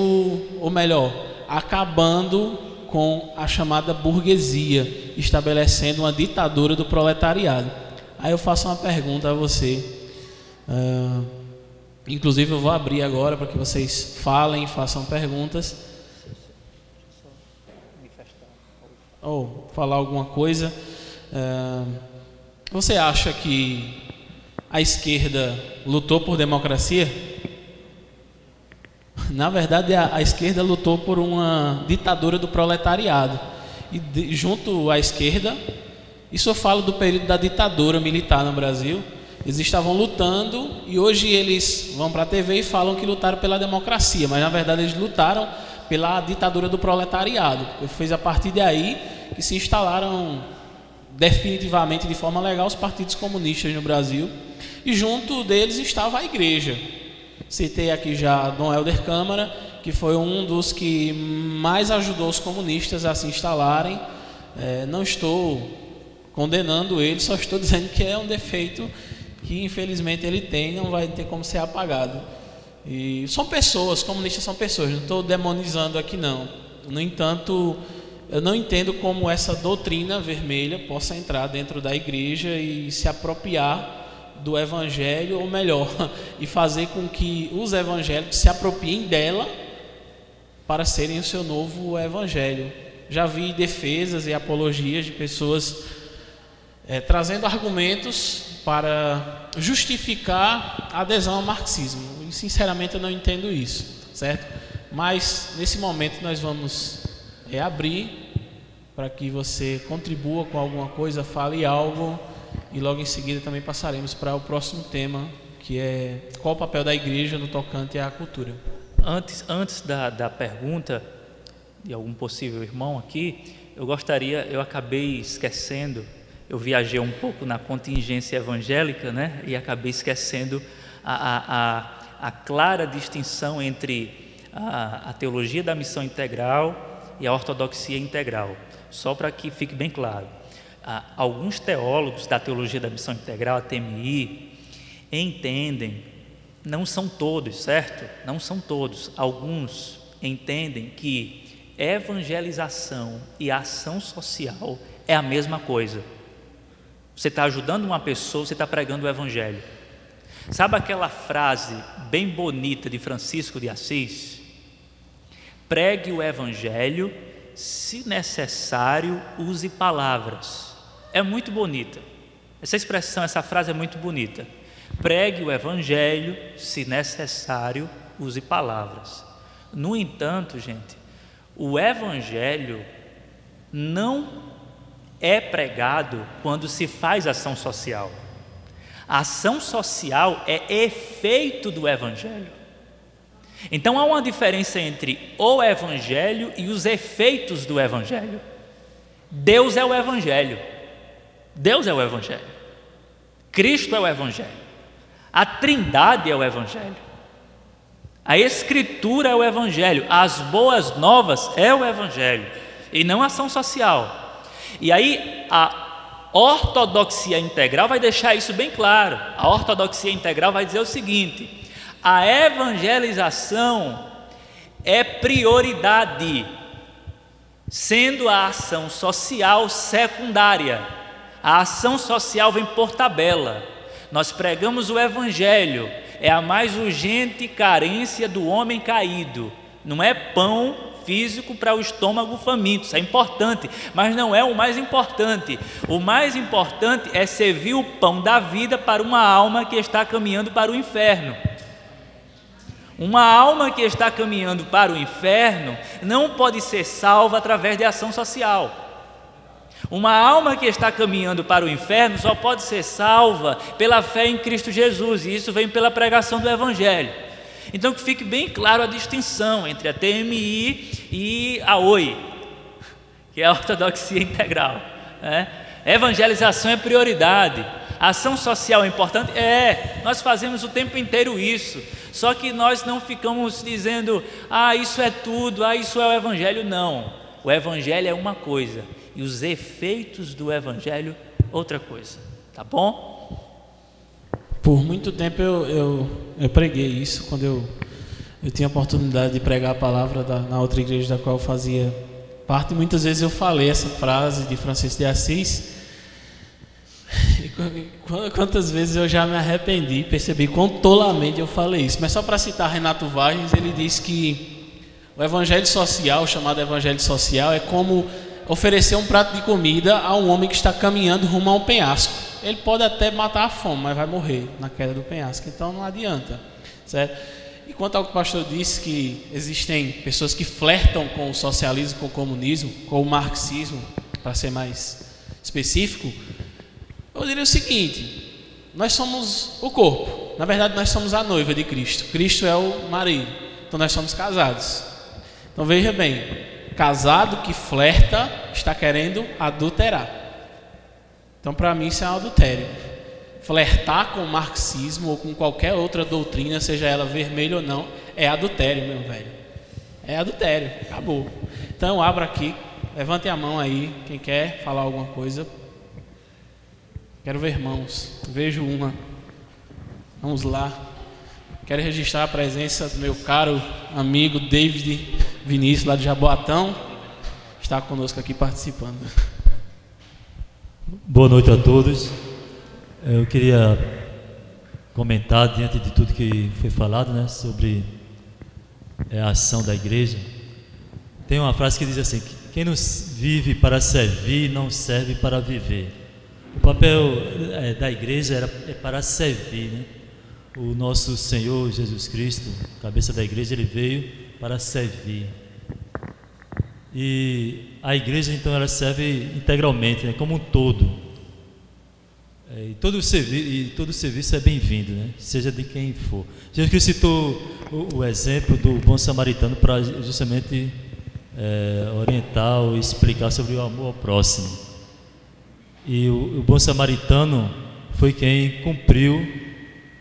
ou melhor, acabando com a chamada burguesia, estabelecendo uma ditadura do proletariado. Aí eu faço uma pergunta a você. Uh, inclusive eu vou abrir agora para que vocês falem, façam perguntas. Ou falar alguma coisa. Uh, você acha que a esquerda lutou por democracia? Na verdade, a, a esquerda lutou por uma ditadura do proletariado. E de, junto à esquerda, isso eu falo do período da ditadura militar no Brasil. Eles estavam lutando e hoje eles vão para a TV e falam que lutaram pela democracia, mas na verdade eles lutaram pela ditadura do proletariado. Foi a partir daí que se instalaram definitivamente de forma legal os partidos comunistas no Brasil e junto deles estava a igreja. Citei aqui já Dom Helder Câmara, que foi um dos que mais ajudou os comunistas a se instalarem. É, não estou condenando ele, só estou [laughs] dizendo que é um defeito que infelizmente ele tem, não vai ter como ser apagado. E são pessoas, comunistas são pessoas, não estou demonizando aqui não. No entanto, eu não entendo como essa doutrina vermelha possa entrar dentro da igreja e se apropriar do Evangelho, ou melhor, [laughs] e fazer com que os evangélicos se apropriem dela para serem o seu novo Evangelho. Já vi defesas e apologias de pessoas é, trazendo argumentos para justificar a adesão ao marxismo. E sinceramente eu não entendo isso, certo? Mas nesse momento nós vamos é, abrir para que você contribua com alguma coisa, fale algo e logo em seguida também passaremos para o próximo tema, que é qual o papel da igreja no tocante à cultura. Antes, antes da, da pergunta de algum possível irmão aqui, eu gostaria, eu acabei esquecendo, eu viajei um pouco na contingência evangélica, né, e acabei esquecendo a, a, a, a clara distinção entre a, a teologia da missão integral e a ortodoxia integral, só para que fique bem claro ah, alguns teólogos da teologia da missão integral, a TMI, entendem, não são todos, certo? Não são todos, alguns entendem que evangelização e ação social é a mesma coisa. Você está ajudando uma pessoa, você está pregando o Evangelho. Sabe aquela frase bem bonita de Francisco de Assis? Pregue o Evangelho, se necessário, use palavras é muito bonita. Essa expressão, essa frase é muito bonita. Pregue o evangelho, se necessário, use palavras. No entanto, gente, o evangelho não é pregado quando se faz ação social. A ação social é efeito do evangelho. Então há uma diferença entre o Evangelho e os efeitos do Evangelho. Deus é o Evangelho. Deus é o Evangelho. Cristo é o Evangelho. A Trindade é o Evangelho. A Escritura é o Evangelho. As boas novas é o Evangelho. E não ação social. E aí a ortodoxia integral vai deixar isso bem claro. A ortodoxia integral vai dizer o seguinte: a evangelização é prioridade, sendo a ação social secundária. A ação social vem por tabela. Nós pregamos o evangelho, é a mais urgente carência do homem caído. Não é pão físico para o estômago faminto, isso é importante, mas não é o mais importante. O mais importante é servir o pão da vida para uma alma que está caminhando para o inferno. Uma alma que está caminhando para o inferno não pode ser salva através de ação social. Uma alma que está caminhando para o inferno só pode ser salva pela fé em Cristo Jesus, e isso vem pela pregação do Evangelho. Então que fique bem claro a distinção entre a TMI e a OI, que é a ortodoxia integral. Né? Evangelização é prioridade, ação social é importante? É, nós fazemos o tempo inteiro isso. Só que nós não ficamos dizendo, ah, isso é tudo, ah, isso é o Evangelho. Não. O Evangelho é uma coisa e os efeitos do Evangelho outra coisa. Tá bom? Por muito tempo eu, eu, eu preguei isso quando eu, eu tinha a oportunidade de pregar a palavra da, na outra igreja da qual eu fazia parte. Muitas vezes eu falei essa frase de Francisco de Assis Quantas vezes eu já me arrependi, percebi quão tolamente eu falei isso. Mas só para citar Renato Vargas, ele diz que o evangelho social, chamado evangelho social, é como oferecer um prato de comida a um homem que está caminhando rumo a um penhasco. Ele pode até matar a fome, mas vai morrer na queda do penhasco. Então não adianta, certo? E quanto ao que o pastor disse que existem pessoas que flertam com o socialismo, com o comunismo, com o marxismo, para ser mais específico, eu diria o seguinte: nós somos o corpo. Na verdade, nós somos a noiva de Cristo. Cristo é o marido. Então nós somos casados. Então veja bem, casado que flerta está querendo adulterar. Então para mim isso é um adultério. Flertar com o marxismo ou com qualquer outra doutrina, seja ela vermelha ou não, é adultério, meu velho. É adultério, acabou. Então abra aqui, levante a mão aí, quem quer falar alguma coisa, Quero ver irmãos. Vejo uma. Vamos lá. Quero registrar a presença do meu caro amigo David Vinícius, lá de Jaboatão. Está conosco aqui participando. Boa noite a todos. Eu queria comentar diante de tudo que foi falado, né, sobre é, a ação da igreja. Tem uma frase que diz assim: quem não vive para servir não serve para viver. O papel é, da igreja era, é para servir, né? O nosso Senhor Jesus Cristo, cabeça da igreja, ele veio para servir. E a igreja então ela serve integralmente, né? como um todo. É, e, todo e todo serviço é bem-vindo, né? seja de quem for. Jesus Cristo citou o, o exemplo do bom samaritano para justamente é, orientar ou explicar sobre o amor ao próximo. E o, o bom samaritano foi quem cumpriu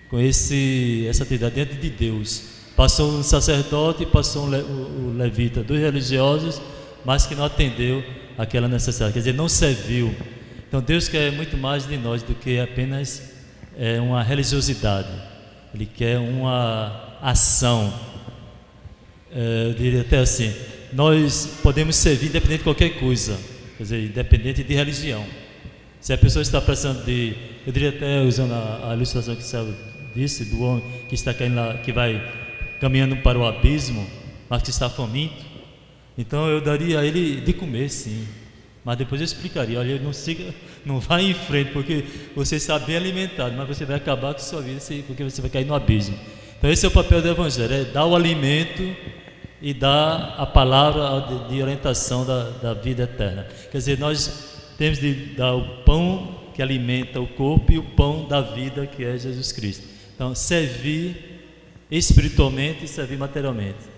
com esse, essa atividade diante de Deus. Passou um sacerdote e passou um le, o levita, dois religiosos, mas que não atendeu aquela necessidade, quer dizer, não serviu. Então Deus quer muito mais de nós do que apenas é, uma religiosidade. Ele quer uma ação. É, eu diria até assim: nós podemos servir independente de qualquer coisa, quer dizer, independente de religião. Se a pessoa está precisando de, eu diria até usando a, a ilustração que Céu disse, do homem que está caindo lá, que vai caminhando para o abismo, mas que está faminto, então eu daria a ele de comer, sim. Mas depois eu explicaria, olha, não siga, não vá em frente, porque você está bem alimentado, mas você vai acabar com a sua vida, porque você vai cair no abismo. Então esse é o papel do Evangelho, é dar o alimento e dar a palavra de, orientação da, da vida eterna. Quer dizer, nós temos de dar o pão que alimenta o corpo e o pão da vida que é Jesus Cristo. Então, servir espiritualmente e servir materialmente.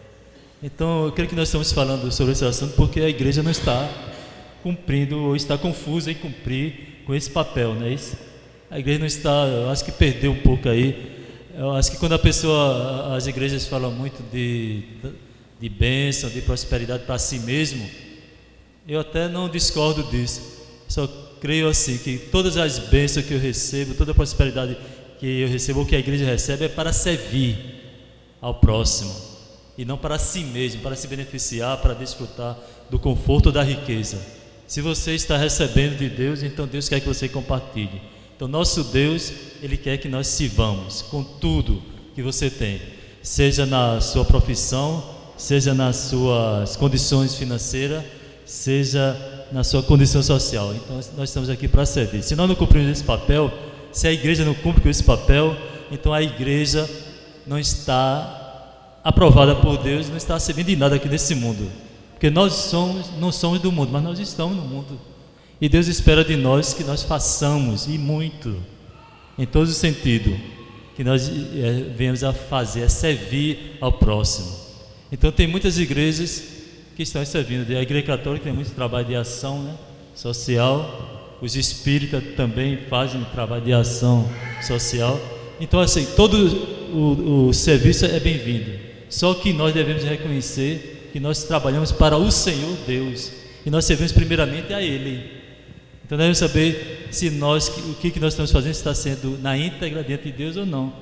Então, eu creio que nós estamos falando sobre esse assunto porque a igreja não está cumprindo ou está confusa em cumprir com esse papel, não é isso? A igreja não está, eu acho que perdeu um pouco aí. Eu acho que quando a pessoa, as igrejas falam muito de, de bênção, de prosperidade para si mesmo, eu até não discordo disso. Só creio assim que todas as bênçãos que eu recebo, toda a prosperidade que eu recebo ou que a igreja recebe é para servir ao próximo e não para si mesmo, para se beneficiar, para desfrutar do conforto da riqueza. Se você está recebendo de Deus, então Deus quer que você compartilhe. Então, nosso Deus, Ele quer que nós sirvamos com tudo que você tem, seja na sua profissão, seja nas suas condições financeiras, seja na sua condição social. Então, nós estamos aqui para servir. Se nós não cumprimos esse papel, se a igreja não cumpre com esse papel, então a igreja não está aprovada por Deus, não está servindo de nada aqui nesse mundo. Porque nós somos, não somos do mundo, mas nós estamos no mundo. E Deus espera de nós que nós façamos, e muito, em todos os sentidos, que nós é, venhamos a fazer, a servir ao próximo. Então, tem muitas igrejas que estão servindo. A Igreja Católica tem muito trabalho de ação né, social, os espíritas também fazem trabalho de ação social. Então, assim, todo o, o serviço é bem-vindo. Só que nós devemos reconhecer que nós trabalhamos para o Senhor Deus e nós servimos primeiramente a Ele. Então devemos saber se nós, o que, que nós estamos fazendo está sendo na íntegra diante de Deus ou não.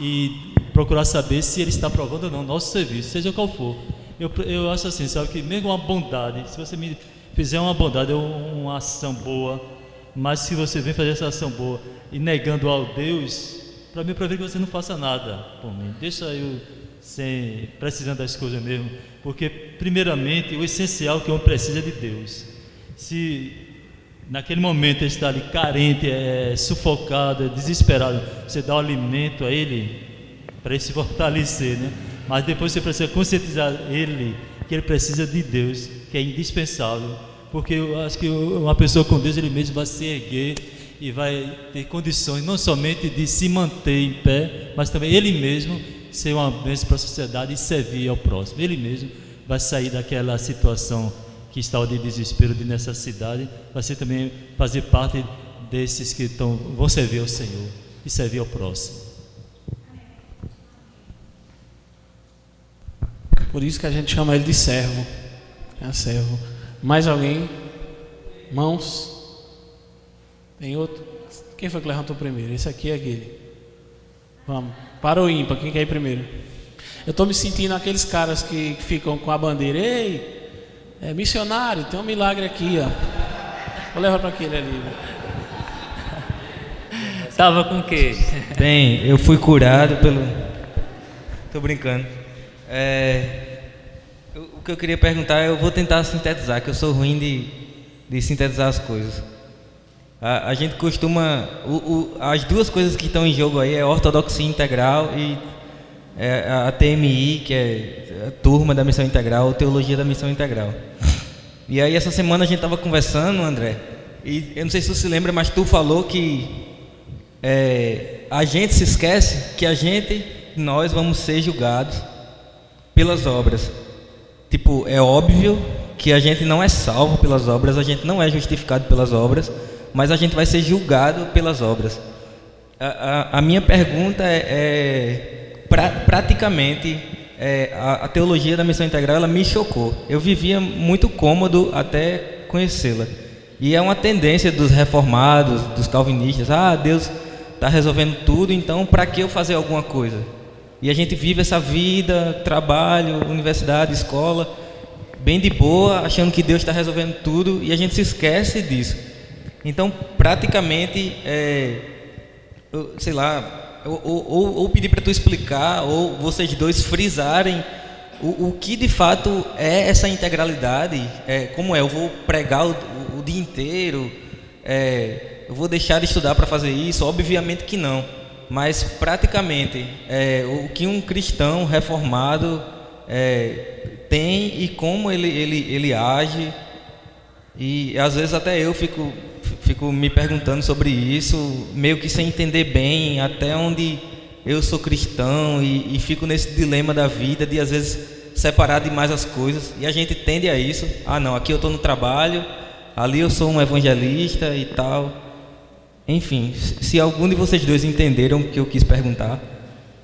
E procurar saber se Ele está aprovando ou não nosso serviço, seja qual for. Eu, eu acho assim, sabe, que mesmo uma bondade, se você me fizer uma bondade uma ação boa, mas se você vem fazer essa ação boa e negando ao Deus, para mim, para ver que você não faça nada por mim. Deixa eu sem precisando das coisas mesmo, porque primeiramente o essencial que eu preciso é de Deus. Se naquele momento ele está ali carente, é, sufocado, é desesperado, você dá o alimento a ele para ele se fortalecer, né? Mas depois você precisa conscientizar ele que ele precisa de Deus, que é indispensável, porque eu acho que uma pessoa com Deus ele mesmo vai se erguer e vai ter condições não somente de se manter em pé, mas também ele mesmo ser uma bênção para a sociedade e servir ao próximo. Ele mesmo vai sair daquela situação que está de desespero, de necessidade, vai ser também fazer parte desses que estão, vão servir ao Senhor e servir ao próximo. Por isso que a gente chama ele de servo. É servo. Mais alguém? Mãos? Tem outro? Quem foi que levantou primeiro? Esse aqui é aquele. Vamos. Para o ímpar, quem quer ir primeiro? Eu estou me sentindo aqueles caras que, que ficam com a bandeira. Ei, é missionário, tem um milagre aqui, ó. Vou levar para aquele ali. [laughs] Estava com o quê? Bem, eu fui curado pelo. Tô brincando. É... O que eu queria perguntar, eu vou tentar sintetizar, que eu sou ruim de, de sintetizar as coisas. A, a gente costuma. O, o, as duas coisas que estão em jogo aí é ortodoxia integral e é, a TMI, que é a turma da missão integral, teologia da missão integral. [laughs] E aí essa semana a gente estava conversando, André, e eu não sei se você se lembra, mas tu falou que é, a gente se esquece que a gente, nós vamos ser julgados pelas obras. Tipo, é óbvio que a gente não é salvo pelas obras, a gente não é justificado pelas obras, mas a gente vai ser julgado pelas obras. A, a, a minha pergunta é, é pra, praticamente é, a, a, teologia da missão integral ela me chocou. Eu vivia muito cômodo até conhecê-la. E é uma tendência dos reformados, dos calvinistas. Ah, Deus está resolvendo tudo, então para que eu fazer alguma coisa? E a gente vive essa vida, trabalho, universidade, escola, bem de boa, achando que Deus está resolvendo tudo e a gente se esquece disso. Então, praticamente, é, eu, sei lá, ou, ou, ou pedir para tu explicar, ou vocês dois frisarem o, o, que de fato é essa integralidade, é, como é, eu vou pregar o, o, o dia inteiro, é, eu vou deixar de estudar para fazer isso? Obviamente que não, mas praticamente é, o que um cristão reformado é, tem e como ele, ele, ele age, e às vezes até eu fico fico me perguntando sobre isso, meio que sem entender bem até onde eu sou cristão e, e fico nesse dilema da vida de às vezes separar demais as coisas e a gente tende a isso. Ah, não, aqui eu estou no trabalho, ali eu sou um evangelista e tal. Enfim, se algum de vocês dois entenderam o que eu quis perguntar,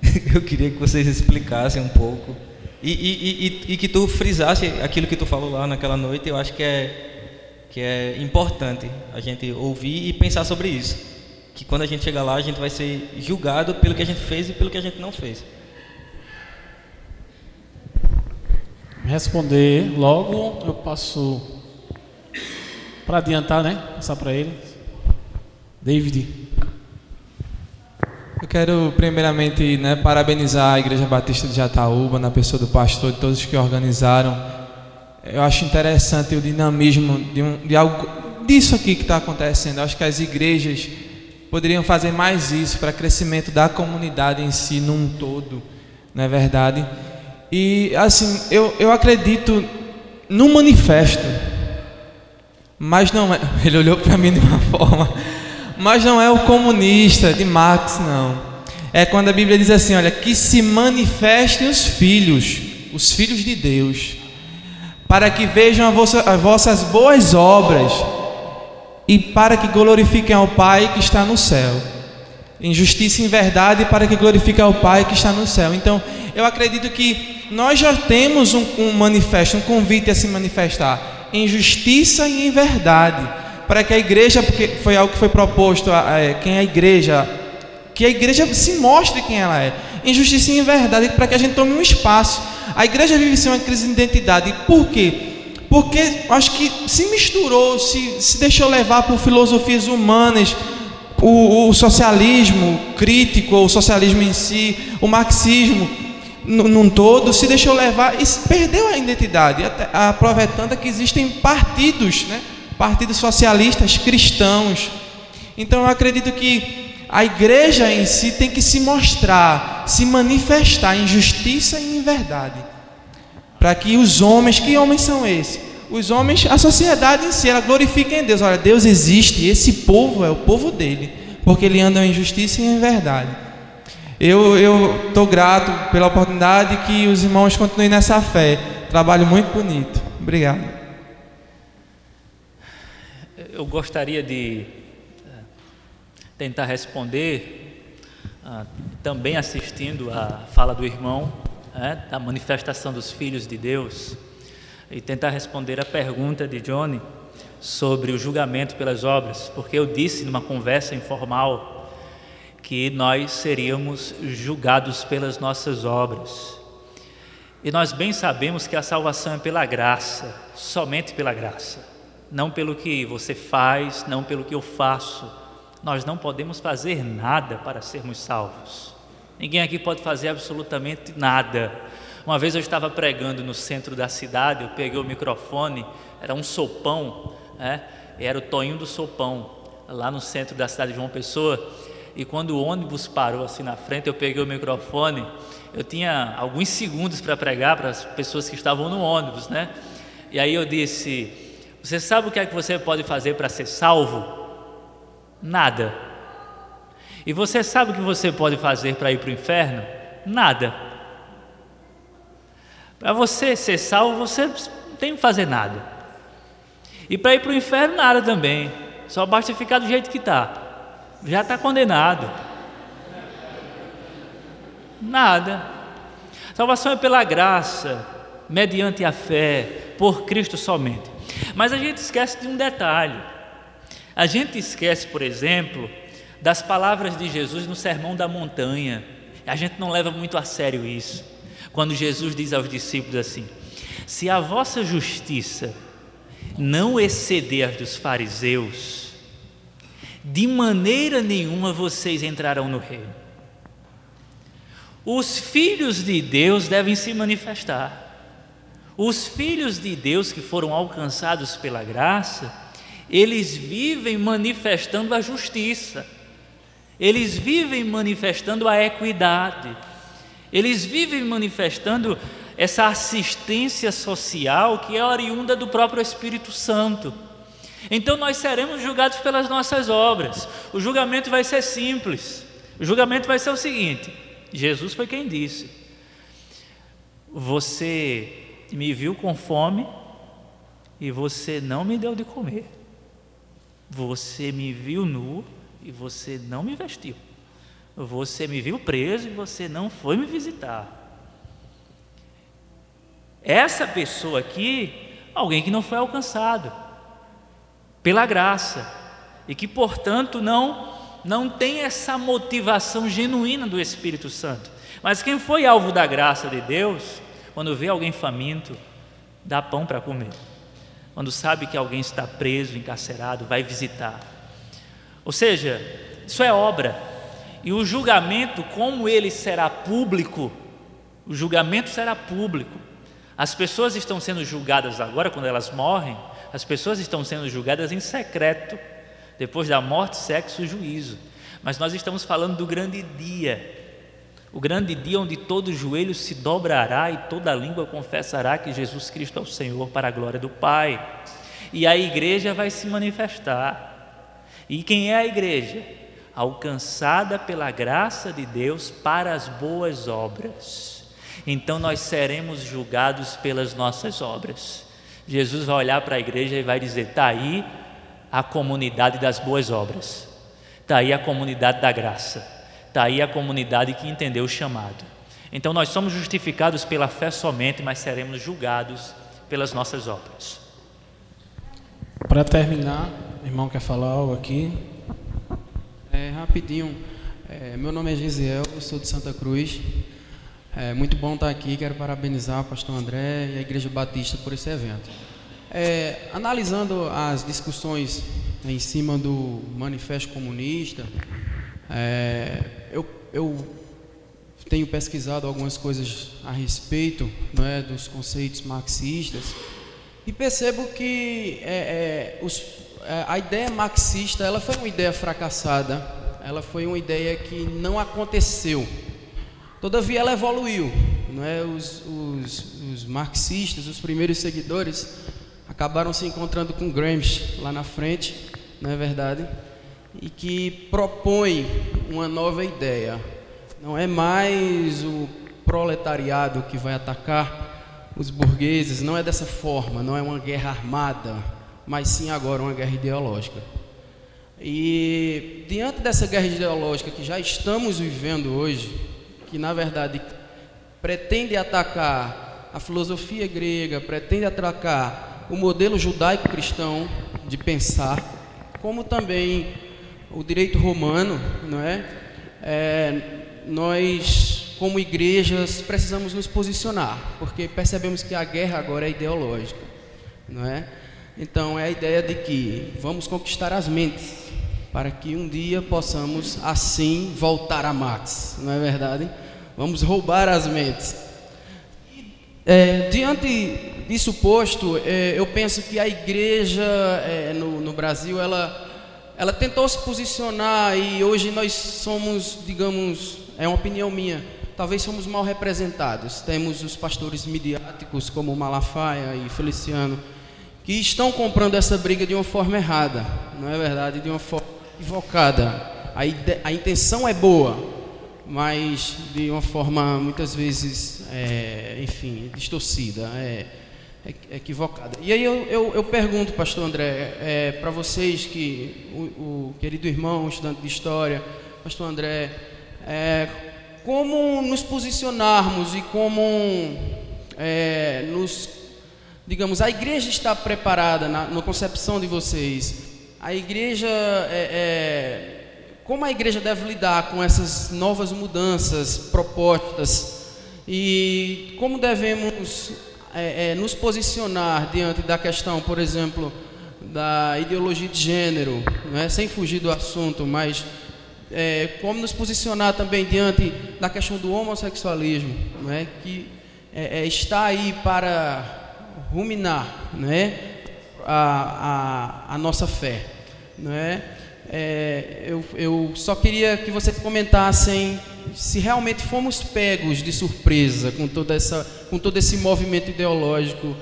[laughs] eu queria que vocês explicassem um pouco. E, e, e, e, que tu frisasse aquilo que tu falou lá naquela noite, eu acho que é, que é importante a gente ouvir e pensar sobre isso. Que quando a gente chegar lá, a gente vai ser julgado pelo que a gente fez e pelo que a gente não fez. Responder logo, eu passo para adiantar, né? Passar para ele. David. Eu quero primeiramente né, parabenizar a Igreja Batista de Jataúba, na pessoa do pastor e todos que organizaram. Eu acho interessante o dinamismo de, um, de algo disso aqui que está acontecendo. Eu acho que as igrejas poderiam fazer mais isso para crescimento da comunidade em si num todo, não é verdade? E assim, eu, eu acredito no manifesto, mas não é. [laughs] Ele olhou para mim de uma [laughs] forma mas não é o comunista de Marx, não. É quando a Bíblia diz assim: olha, que se manifestem os filhos, os filhos de Deus, para que vejam as vossas boas obras e para que glorifiquem ao Pai que está no céu. Em justiça e em verdade, para que glorifiquem ao Pai que está no céu. Então, eu acredito que nós já temos um, um manifesto, um convite a se manifestar em justiça e em verdade para que a igreja, porque foi algo que foi proposto, é, quem é a igreja, que a igreja se mostre quem ela é, em justiça e em verdade, para que a gente tome um espaço. A igreja vive sem uma crise de identidade. Por quê? Porque acho que se misturou, se, se deixou levar por filosofias humanas, o, o socialismo crítico, o socialismo em si, o marxismo num todo, se deixou levar e perdeu a identidade, aproveitando que existem partidos, né? partidos socialistas cristãos. Então eu acredito que a igreja em si tem que se mostrar, se manifestar em justiça e em verdade. Para que os homens, que homens são esses? Os homens, a sociedade em si, ela glorifica em Deus. Olha, Deus existe, esse povo é o povo dele, porque ele anda em justiça e em verdade. Eu estou grato pela oportunidade que os irmãos continuem nessa fé. Trabalho muito bonito. Obrigado eu gostaria de tentar responder, ah, também assistindo a fala do irmão, né, da manifestação dos filhos de Deus, e tentar responder a pergunta de Johnny sobre o julgamento pelas obras, porque eu disse numa conversa informal que nós seríamos julgados pelas nossas obras. E nós bem sabemos que a salvação é pela graça, somente pela graça não pelo que você faz, não pelo que eu faço. Nós não podemos fazer nada para sermos salvos. Ninguém aqui pode fazer absolutamente nada. Uma vez eu estava pregando no centro da cidade, eu peguei o microfone, era um sopão, né? era o Toinho do Sopão, lá no centro da cidade de João Pessoa. E quando o ônibus parou assim na frente, eu peguei o microfone. Eu tinha alguns segundos para pregar para as pessoas que estavam no ônibus, né? E aí eu disse: você sabe o que é que você pode fazer para ser salvo? Nada. E você sabe o que você pode fazer para ir para o inferno? Nada. Para você ser salvo, você não tem que fazer nada. E para ir para o inferno, nada também. Só basta ficar do jeito que está. Já está condenado. Nada. Salvação é pela graça, mediante a fé, por Cristo somente. Mas a gente esquece de um detalhe. A gente esquece, por exemplo, das palavras de Jesus no Sermão da Montanha. A gente não leva muito a sério isso. Quando Jesus diz aos discípulos assim: Se a vossa justiça não exceder a dos fariseus, de maneira nenhuma vocês entrarão no reino. Os filhos de Deus devem se manifestar. Os filhos de Deus que foram alcançados pela graça, eles vivem manifestando a justiça, eles vivem manifestando a equidade, eles vivem manifestando essa assistência social que é oriunda do próprio Espírito Santo. Então nós seremos julgados pelas nossas obras. O julgamento vai ser simples. O julgamento vai ser o seguinte: Jesus foi quem disse: Você me viu com fome e você não me deu de comer. Você me viu nu e você não me vestiu. Você me viu preso e você não foi me visitar. Essa pessoa aqui, alguém que não foi alcançado pela graça e que, portanto, não não tem essa motivação genuína do Espírito Santo. Mas quem foi alvo da graça de Deus, quando vê alguém faminto, dá pão para comer. Quando sabe que alguém está preso, encarcerado, vai visitar. Ou seja, isso é obra. E o julgamento, como ele será público, o julgamento será público. As pessoas estão sendo julgadas agora, quando elas morrem, as pessoas estão sendo julgadas em secreto, depois da morte, sexo e juízo. Mas nós estamos falando do grande dia, o grande dia onde todo joelho se dobrará e toda língua confessará que Jesus Cristo é o Senhor para a glória do Pai. E a igreja vai se manifestar. E quem é a igreja? Alcançada pela graça de Deus para as boas obras. Então nós seremos julgados pelas nossas obras. Jesus vai olhar para a igreja e vai dizer: está aí a comunidade das boas obras, está aí a comunidade da graça, está aí a comunidade que entendeu o chamado. Então nós somos justificados pela fé somente, mas seremos julgados pelas nossas obras. Para terminar, o irmão quer falar algo aqui? É, rapidinho, é, meu nome é Gisiel, eu sou de Santa Cruz. É muito bom estar aqui, quero parabenizar o pastor André e a Igreja Batista por esse evento. É, analisando as discussões em cima do Manifesto Comunista, é, eu, eu, tenho pesquisado algumas coisas a respeito não é, dos conceitos marxistas e percebo que é, é os, é, a ideia marxista ela foi uma ideia fracassada, ela foi uma ideia que não aconteceu. Todavia ela evoluiu. Não é? os, os, os marxistas, os primeiros seguidores, acabaram se encontrando com Gramsci lá na frente, não é verdade? E que propõe uma nova ideia. Não é mais o proletariado que vai atacar os burgueses, não é dessa forma, não é uma guerra armada, mas sim agora uma guerra ideológica. E diante dessa guerra ideológica que já estamos vivendo hoje, que na verdade pretende atacar a filosofia grega, pretende atacar o modelo judaico-cristão de pensar, como também o direito romano, não é? é? Nós, como igrejas, precisamos nos posicionar, porque percebemos que a guerra agora é ideológica, não é? Então é a ideia de que vamos conquistar as mentes para que um dia possamos assim voltar a Max, não é verdade? Vamos roubar as mentes. É, diante disso posto, é, eu penso que a igreja é, no, no, Brasil, ela, ela tentou se posicionar e hoje nós somos, digamos, é uma opinião minha, talvez somos mal representados. Temos os pastores midiáticos como Malafaia e Feliciano, que estão comprando essa briga de uma forma errada, não é verdade? De uma forma equivocada. A, ide- a intenção é boa, mas de uma forma muitas vezes, é, enfim, distorcida, é, equivocada. E aí eu, eu, eu pergunto, pastor André, é, para vocês que o, o, querido irmão, estudante de história, pastor André, é, como nos posicionarmos e como é, nos, digamos, a igreja está preparada na, na concepção de vocês. A igreja é, é como a igreja deve lidar com essas novas mudanças propostas e como devemos é, é, nos posicionar diante da questão, por exemplo, da ideologia de gênero, é? sem fugir do assunto, mas é, como nos posicionar também diante da questão do homossexualismo, é? que é, é, está aí para ruminar a, a, a nossa fé. Não é? é, eu, eu só queria que vocês comentassem se realmente fomos pegos de surpresa com, toda essa, com todo esse movimento ideológico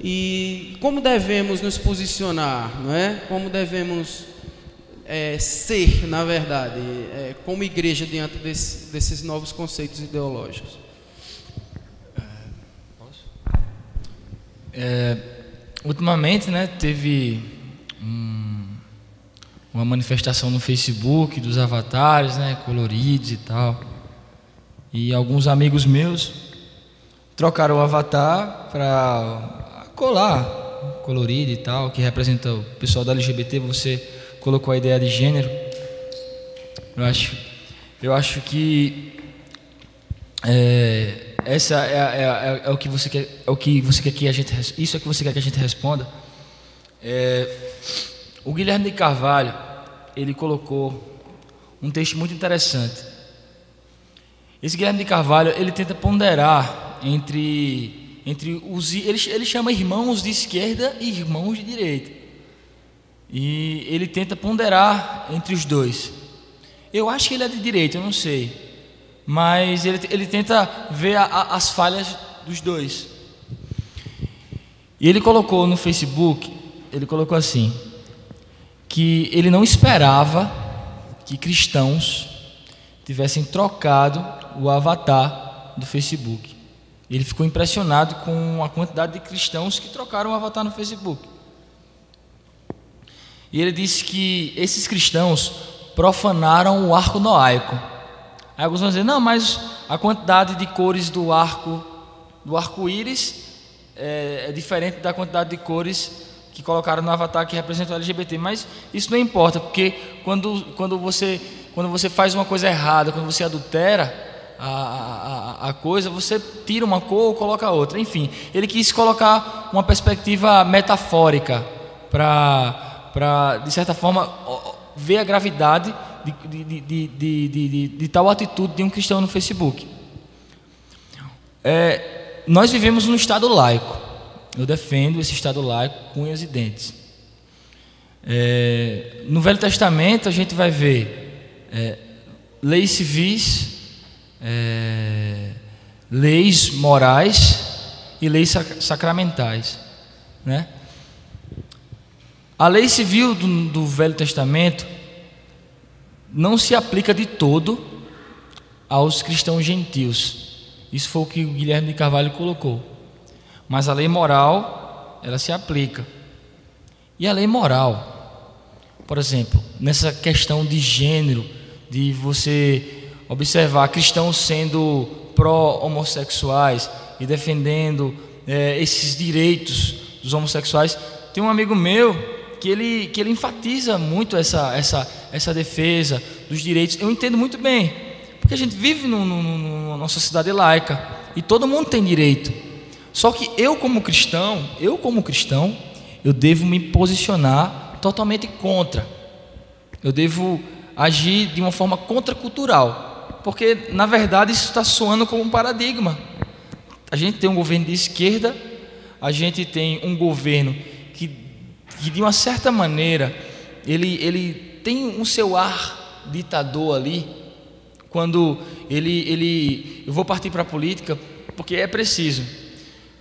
e como devemos nos posicionar, não é? Como devemos é, ser, na verdade, é, como igreja diante desse, desses novos conceitos ideológicos? É, ultimamente, né, teve um, uma manifestação no Facebook dos avatares, né, coloridos e tal. E alguns amigos meus trocaram o avatar para colar colorido e tal, que representa o pessoal da LGBT. Você colocou a ideia de gênero. Eu acho, eu acho que é, essa é, é, é, o que você quer, é o que você quer que a gente, isso é o que você quer que a gente responda. É, o Guilherme de Carvalho, ele colocou um texto muito interessante. Esse Guilherme de Carvalho, ele tenta ponderar entre, entre os, ele, ele chama irmãos de esquerda e irmãos de direita. E ele tenta ponderar entre os dois. Eu acho que ele é de direita, eu não sei mas ele, ele tenta ver a, a, as falhas dos dois. E ele colocou no Facebook, ele colocou assim, que ele não esperava que cristãos tivessem trocado o avatar do Facebook. Ele ficou impressionado com a quantidade de cristãos que trocaram o avatar no Facebook. E ele disse que esses cristãos profanaram o arco noaico. Aí alguns vão dizer, não, mas a quantidade de cores do arco do arco-íris é, é, diferente da quantidade de cores que colocaram no avatar que representa o LGBT. Mas isso não importa, porque quando, quando, você, quando você faz uma coisa errada, quando você adultera a, a, a coisa, você tira uma cor ou coloca outra. Enfim, ele quis colocar uma perspectiva metafórica para, de certa forma, ver a gravidade de, de, de, de, tal atitude de um cristão no Facebook. É, nós vivemos num Estado laico. Eu defendo esse Estado laico com unhas e dentes. É, no Velho Testamento a gente vai ver é, leis civis, é, leis morais e leis sacramentais. Né? A lei civil do, do Velho Testamento não se aplica de todo aos cristãos gentios. Isso foi o que o Guilherme de Carvalho colocou. Mas a lei moral, ela se aplica. E a lei moral, por exemplo, nessa questão de gênero, de você observar cristãos sendo pró-homossexuais e defendendo é, esses direitos dos homossexuais, tem um amigo meu que ele, que ele enfatiza muito essa, essa, essa defesa dos direitos. Eu entendo muito bem, porque a gente vive numa nossa cidade laica e todo mundo tem direito. Só que eu, como cristão, eu, como cristão, eu devo me posicionar totalmente contra. Eu devo agir de uma forma contracultural, porque na verdade isso está soando como um paradigma. A gente tem um governo de esquerda, a gente tem um governo que de uma certa maneira ele, ele tem um seu ar ditador ali, quando ele, ele eu vou partir para a política, porque é preciso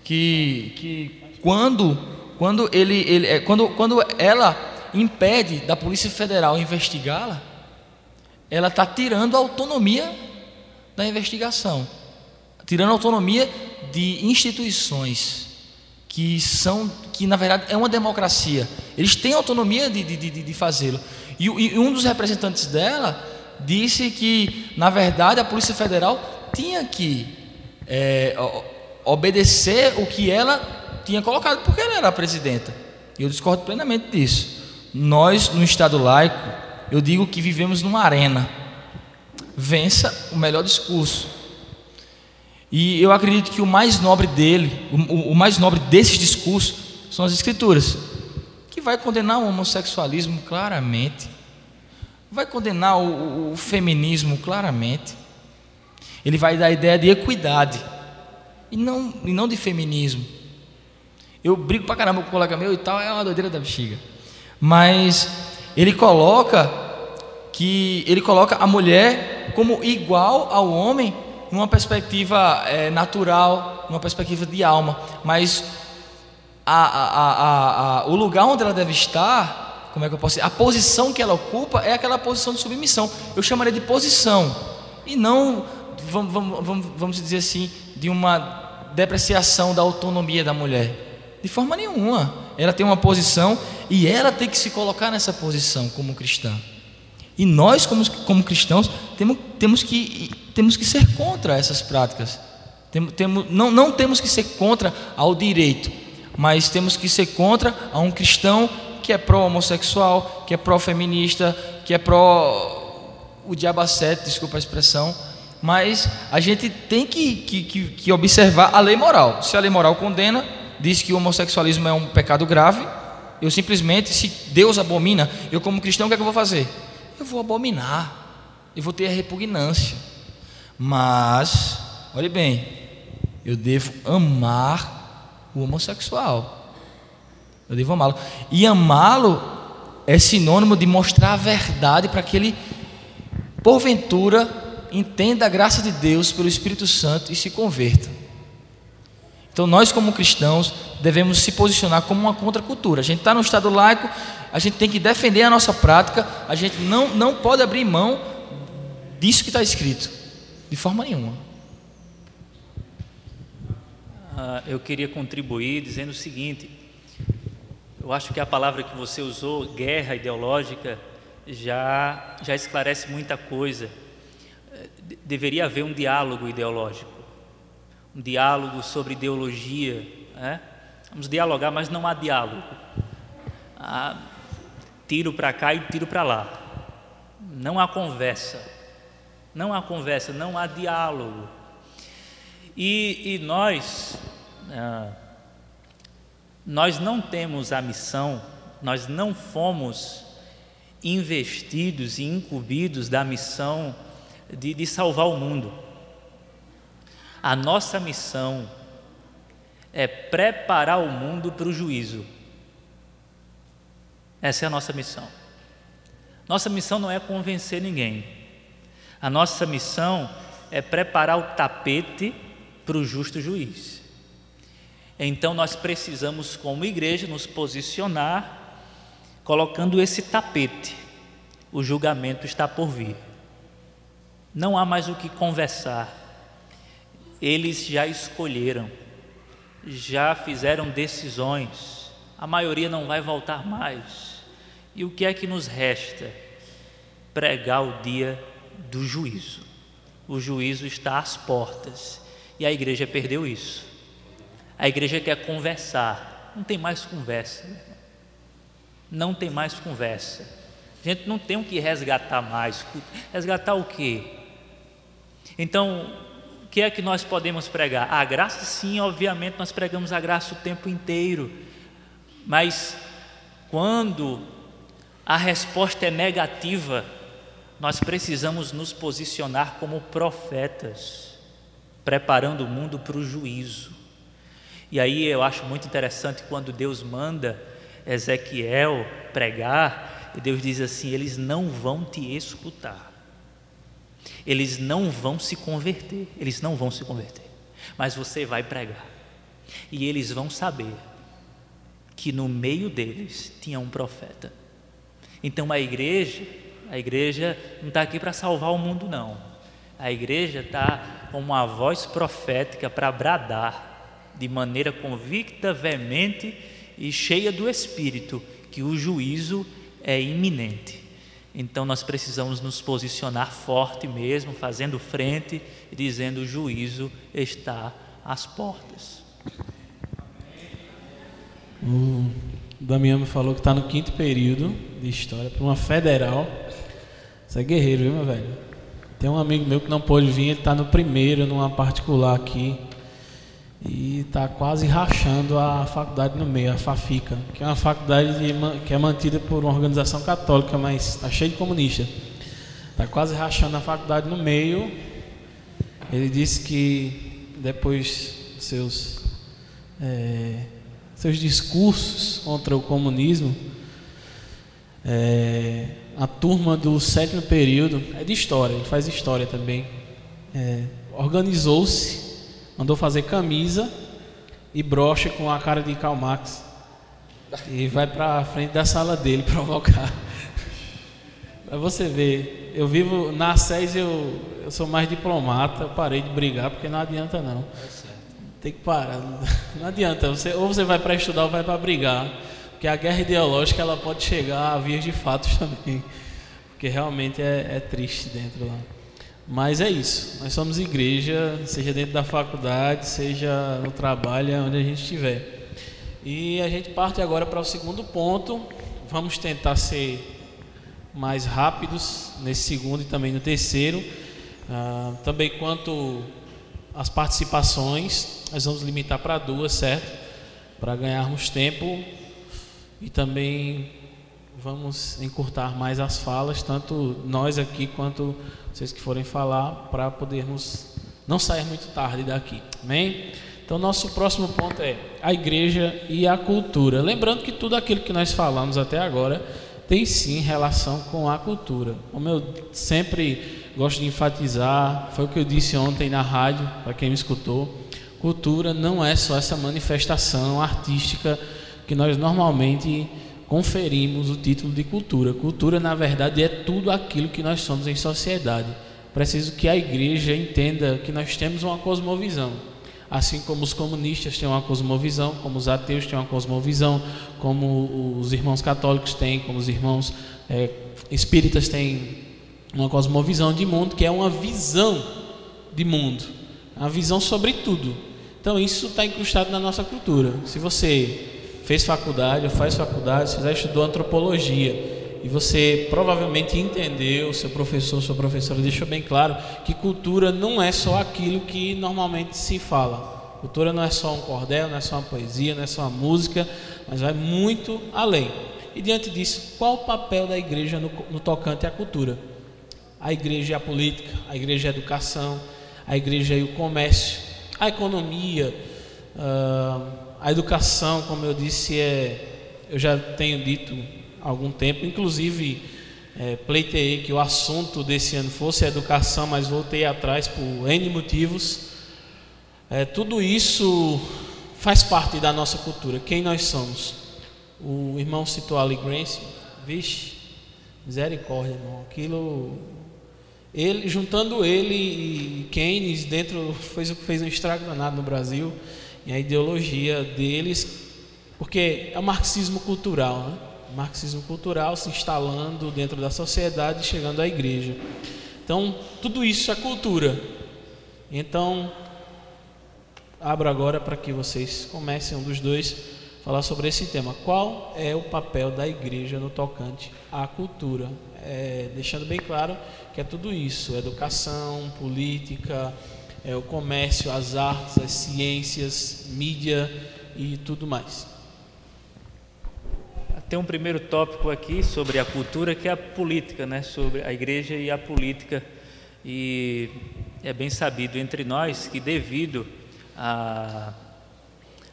que, que quando, quando, ele, ele, é, quando, quando ela impede da Polícia Federal investigá-la, ela está tirando a autonomia da investigação, tirando a autonomia de instituições que são que na verdade é uma democracia. Eles têm autonomia de, de, de, de fazê-lo. E, e, um dos representantes dela disse que na verdade a Polícia Federal tinha que é, obedecer o que ela tinha colocado, porque ela era a presidenta. Eu discordo plenamente disso. Nós, no Estado laico, eu digo que vivemos numa arena. Vença o melhor discurso. E eu acredito que o mais nobre dele, o, o mais nobre desses discursos, são as Escrituras, que vai condenar o homossexualismo claramente, vai condenar o, o feminismo claramente, ele vai dar a ideia de equidade e não, e não de feminismo. Eu brigo pra caramba com o colega meu e tal, é uma doideira da bexiga. Mas ele coloca que ele coloca a mulher como igual ao homem numa perspectiva é, natural, numa perspectiva de alma, mas a, a, a, o lugar onde ela deve estar como é que eu posso dizer? A posição que ela ocupa é aquela posição de submissão. Eu chamaria de posição e não, vamos, vamos, vamos dizer assim, de uma depreciação da autonomia da mulher. De forma nenhuma. Ela tem uma posição e ela tem que se colocar nessa posição como cristã. E nós, como, como cristãos, temos, temos, que, temos que ser contra essas práticas. Tem, temos, não, não temos que ser contra ao direito, mas temos que ser contra a um cristão que é pró-homossexual, que é pró-feminista, que é pró o diabacete, desculpa a expressão, mas a gente tem que, que, que, que, observar a lei moral. Se a lei moral condena, diz que o homossexualismo é um pecado grave, eu simplesmente, se Deus abomina, eu como cristão, o que é que eu vou fazer? Eu vou abominar, eu vou ter a repugnância. Mas, olhe bem, eu devo amar o homossexual. Eu devo amá-lo. E amá-lo é sinônimo de mostrar a verdade para que ele, porventura, entenda a graça de Deus pelo Espírito Santo e se converta. Então, nós, como cristãos, devemos se posicionar como uma contracultura. A gente está no Estado laico, a gente tem que defender a nossa prática, a gente não, não pode abrir mão disso que está escrito, de forma nenhuma. Ah, eu queria contribuir dizendo o seguinte: eu acho que a palavra que você usou, guerra ideológica, já, já esclarece muita coisa. Deveria haver um diálogo ideológico, um diálogo sobre ideologia. Né? Vamos dialogar, mas não há diálogo. Há tiro para cá e tiro para lá. Não há conversa. Não há conversa, não há diálogo. E, e nós. Ah, nós não temos a missão, nós não fomos investidos e incumbidos da missão de, de salvar o mundo. A nossa missão é preparar o mundo para o juízo. Essa é a nossa missão. Nossa missão não é convencer ninguém. A nossa missão é preparar o tapete para o justo juiz. Então nós precisamos, como igreja, nos posicionar colocando esse tapete. O julgamento está por vir. Não há mais o que conversar. Eles já escolheram, já fizeram decisões. A maioria não vai voltar mais. E o que é que nos resta? Pregar o dia do juízo. O juízo está às portas e a igreja perdeu isso. A igreja quer conversar. Não tem mais conversa. Não tem mais conversa. A gente não tem o que resgatar mais. Resgatar o quê? Então, o que é que nós podemos pregar? A graça, sim, obviamente, nós pregamos a graça o tempo inteiro. Mas quando a resposta é negativa, nós precisamos nos posicionar como profetas, preparando o mundo para o juízo. E aí eu acho muito interessante quando Deus manda Ezequiel pregar, e Deus diz assim: eles não vão te escutar, eles não vão se converter, eles não vão se converter, mas você vai pregar, e eles vão saber que no meio deles tinha um profeta. Então a igreja, a igreja não está aqui para salvar o mundo, não. A igreja está com uma voz profética para bradar de maneira convicta, veemente e cheia do Espírito que o juízo é iminente. Então nós precisamos nos posicionar forte mesmo, fazendo frente e dizendo: o juízo está às portas. O Damião me falou que está no quinto período de história para uma federal. Você é guerreiro, viu, meu velho? Tem um amigo meu que não pôde vir, ele está no primeiro, numa particular aqui e está quase rachando a faculdade no meio, a FAFICA, que é uma faculdade de, que é mantida por uma organização católica, mas está cheio de comunista. Está quase rachando a faculdade no meio. Ele disse que depois dos seus, é, seus discursos contra o comunismo, é, a turma do sétimo período, é de história, ele faz história também, é, organizou-se mandou fazer camisa e broche com a cara de Karl Marx. e vai para frente da sala dele [laughs] provocar. Para você ver, eu vivo na SES, eu, eu sou mais diplomata, eu parei de brigar porque não adianta não. Tem que parar, [laughs] não adianta, você, ou você vai para estudar ou vai para brigar, porque a guerra ideológica ela pode chegar a vias de fatos [laughs] também, porque realmente é, é triste dentro lá. Mas é isso, nós somos igreja, seja dentro da faculdade, seja no trabalho, onde a gente estiver. E a gente parte agora para o segundo ponto. Vamos tentar ser mais rápidos nesse segundo e também no terceiro. Ah, também quanto às participações, nós vamos limitar para duas, certo? Para ganharmos tempo e também vamos encurtar mais as falas, tanto nós aqui quanto vocês que forem falar, para podermos não sair muito tarde daqui. Amém? Então, nosso próximo ponto é a igreja e a cultura. Lembrando que tudo aquilo que nós falamos até agora tem sim relação com a cultura. Como eu sempre gosto de enfatizar, foi o que eu disse ontem na rádio, para quem me escutou: cultura não é só essa manifestação artística que nós normalmente conferimos o título de cultura. Cultura, na verdade, é tudo aquilo que nós somos em sociedade. Preciso que a igreja entenda que nós temos uma cosmovisão. Assim como os comunistas têm uma cosmovisão, como os ateus têm uma cosmovisão, como os irmãos católicos têm, como os irmãos é, espíritas têm uma cosmovisão de mundo, que é uma visão de mundo, uma visão sobre tudo. Então isso está incrustado na nossa cultura. Se você fez faculdade ou faz faculdade, se já estudou antropologia e você provavelmente entendeu, seu professor, sua professora deixou bem claro que cultura não é só aquilo que normalmente se fala. Cultura não é só um cordel, não é só uma poesia, não é só uma música, mas vai muito além. E diante disso, qual o papel da igreja no, no tocante à cultura? A igreja é a política, a igreja é a educação, a igreja é o comércio, a economia, uh, a educação, como eu disse, é, eu já tenho dito há algum tempo, inclusive é, pleiteei que o assunto desse ano fosse educação, mas voltei atrás por N motivos. É, tudo isso faz parte da nossa cultura, quem nós somos. O irmão citou Ali Grace, vixe, misericórdia, irmão, aquilo ele, juntando ele e Keynes dentro, fez o que fez um estrago danado no Brasil e a ideologia deles, porque é o marxismo cultural, né? O marxismo cultural se instalando dentro da sociedade e chegando à igreja. Então, tudo isso é cultura. Então, abro agora para que vocês comecem um dos dois falar sobre esse tema. Qual é o papel da igreja no tocante à cultura? É, deixando bem claro que é tudo isso: educação, política, é, o comércio, as artes, as ciências, mídia e tudo mais. Tem um primeiro tópico aqui sobre a cultura que é a política, né? Sobre a igreja e a política. E é bem sabido entre nós que devido à,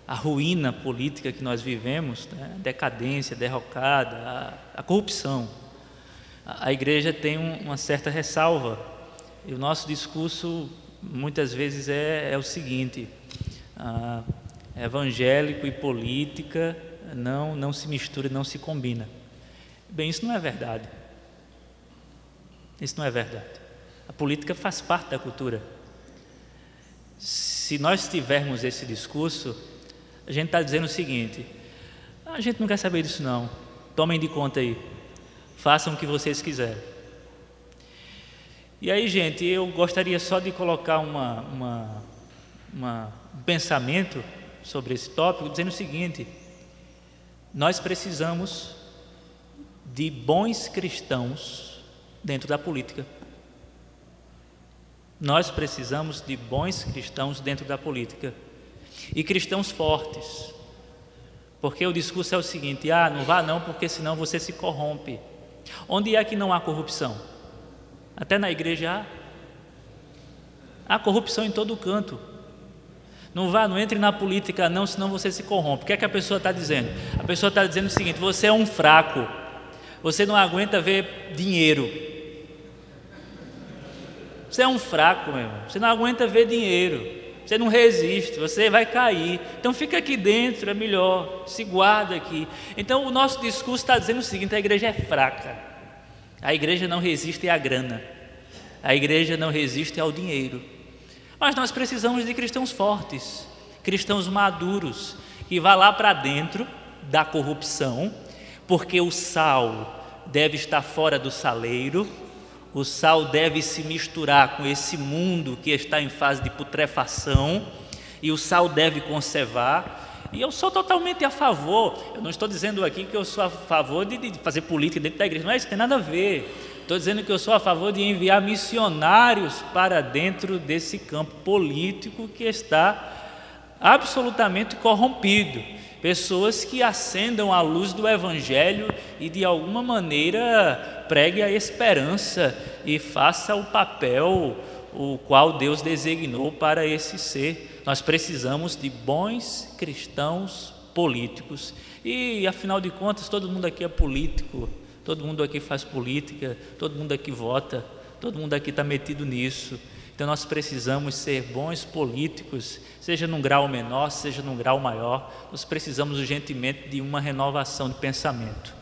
à ruína política que nós vivemos, né? decadência, derrocada, a, a corrupção, a, igreja tem um, uma certa ressalva. E o nosso discurso muitas vezes é, é o seguinte: ah, evangélico e política não, não se mistura, não se combina. Bem, isso não é verdade. Isso não é verdade. A política faz parte da cultura. Se nós tivermos esse discurso, a gente está dizendo o seguinte: a gente não quer saber disso, não. Tomem de conta aí. Façam o que vocês quiserem. E aí, gente, eu gostaria só de colocar uma, uma, uma, um pensamento sobre esse tópico, dizendo o seguinte: nós precisamos de bons cristãos dentro da política. Nós precisamos de bons cristãos dentro da política e cristãos fortes. Porque o discurso é o seguinte: ah, não vá não, porque senão você se corrompe. Onde é que não há corrupção? Até na igreja há. Há corrupção em todo canto. Não vá, não entre na política não, senão você se corrompe. O que é que a pessoa está dizendo? A pessoa está dizendo o seguinte: você é um fraco, você não aguenta ver dinheiro. Você é um fraco, meu irmão. Você não aguenta ver dinheiro. Você não resiste, você vai cair. Então fica aqui dentro, é melhor. Se guarda aqui. Então o nosso discurso está dizendo o seguinte: a igreja é fraca. A igreja não resiste à grana. A igreja não resiste ao dinheiro. Mas nós precisamos de cristãos fortes, cristãos maduros, que vá lá para dentro da corrupção, porque o sal deve estar fora do saleiro, o sal deve se misturar com esse mundo que está em fase de putrefação e o sal deve conservar. E eu sou totalmente a favor. Eu não estou dizendo aqui que eu sou a favor de, de fazer política dentro da igreja, não é isso, tem nada a ver. Estou dizendo que eu sou a favor de enviar missionários para dentro desse campo político que está absolutamente corrompido. Pessoas que acendam a luz do Evangelho e de alguma maneira pregue a esperança e faça o papel o qual Deus designou para esse ser. Nós precisamos de bons cristãos políticos. E afinal de contas, todo mundo aqui é político, todo mundo aqui faz política, todo mundo aqui vota, todo mundo aqui está metido nisso. Então nós precisamos ser bons políticos, seja num grau menor, seja num grau maior. Nós precisamos urgentemente de uma renovação de pensamento.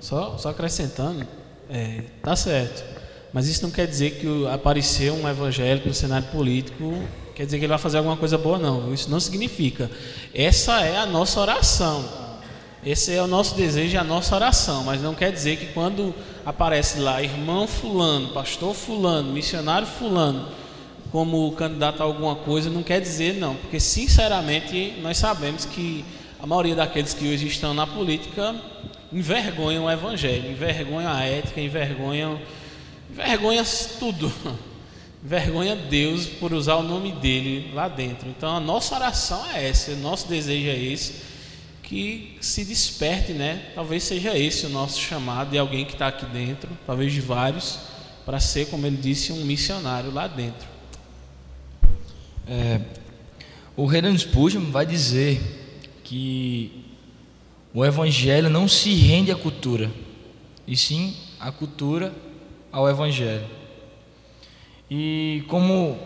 Só, só acrescentando, é, tá certo. Mas isso não quer dizer que aparecer um evangélico no cenário político quer dizer que ele vai fazer alguma coisa boa, não. Isso não significa. Essa é a nossa oração. Esse é o nosso desejo e a nossa oração. Mas não quer dizer que quando aparece lá irmão fulano, pastor fulano, missionário fulano, como candidato a alguma coisa, não quer dizer não, porque sinceramente nós sabemos que a maioria daqueles que hoje estão na política envergonham o evangelho, envergonham a ética, envergonham, envergonham tudo. [laughs] Envergonha Deus por usar o nome dele lá dentro. Então a nossa oração é essa, o nosso desejo é esse que se desperte, né? Talvez seja esse o nosso chamado de alguém que está aqui dentro, talvez de vários, para ser, como ele disse, um missionário lá dentro. É, o Renan Spurgeon vai dizer que o Evangelho não se rende à cultura, e sim a cultura ao Evangelho. E como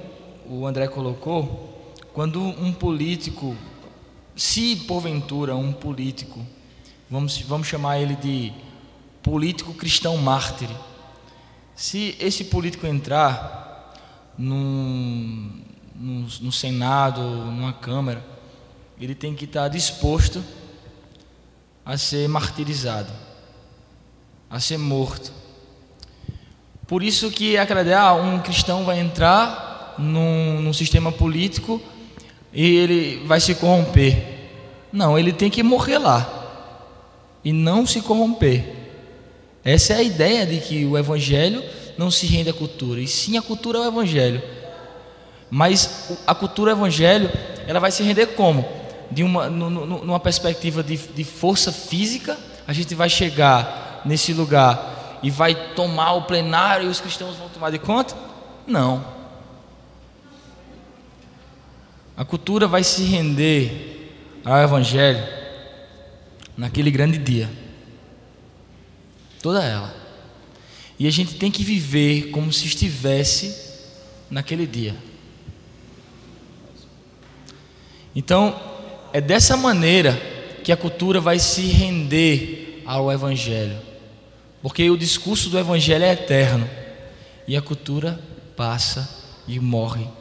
o André colocou, quando um político se porventura um político, vamos, vamos chamar ele de político cristão mártir, se esse político entrar no Senado, numa Câmara, ele tem que estar disposto a ser martirizado, a ser morto. Por isso que acredita, ah, um cristão vai entrar num, num sistema político e ele vai se corromper. Não, ele tem que morrer lá e não se corromper. Essa é a ideia de que o evangelho não se rende à cultura, e sim a cultura ao evangelho. Mas a cultura evangelho, ela vai se render como? De uma, numa perspectiva de, de força física, a gente vai chegar nesse lugar e vai tomar o plenário e os cristãos vão tomar de conta? Não. A cultura vai se render ao Evangelho naquele grande dia. Toda ela. E a gente tem que viver como se estivesse naquele dia. Então, é dessa maneira que a cultura vai se render ao Evangelho. Porque o discurso do Evangelho é eterno. E a cultura passa e morre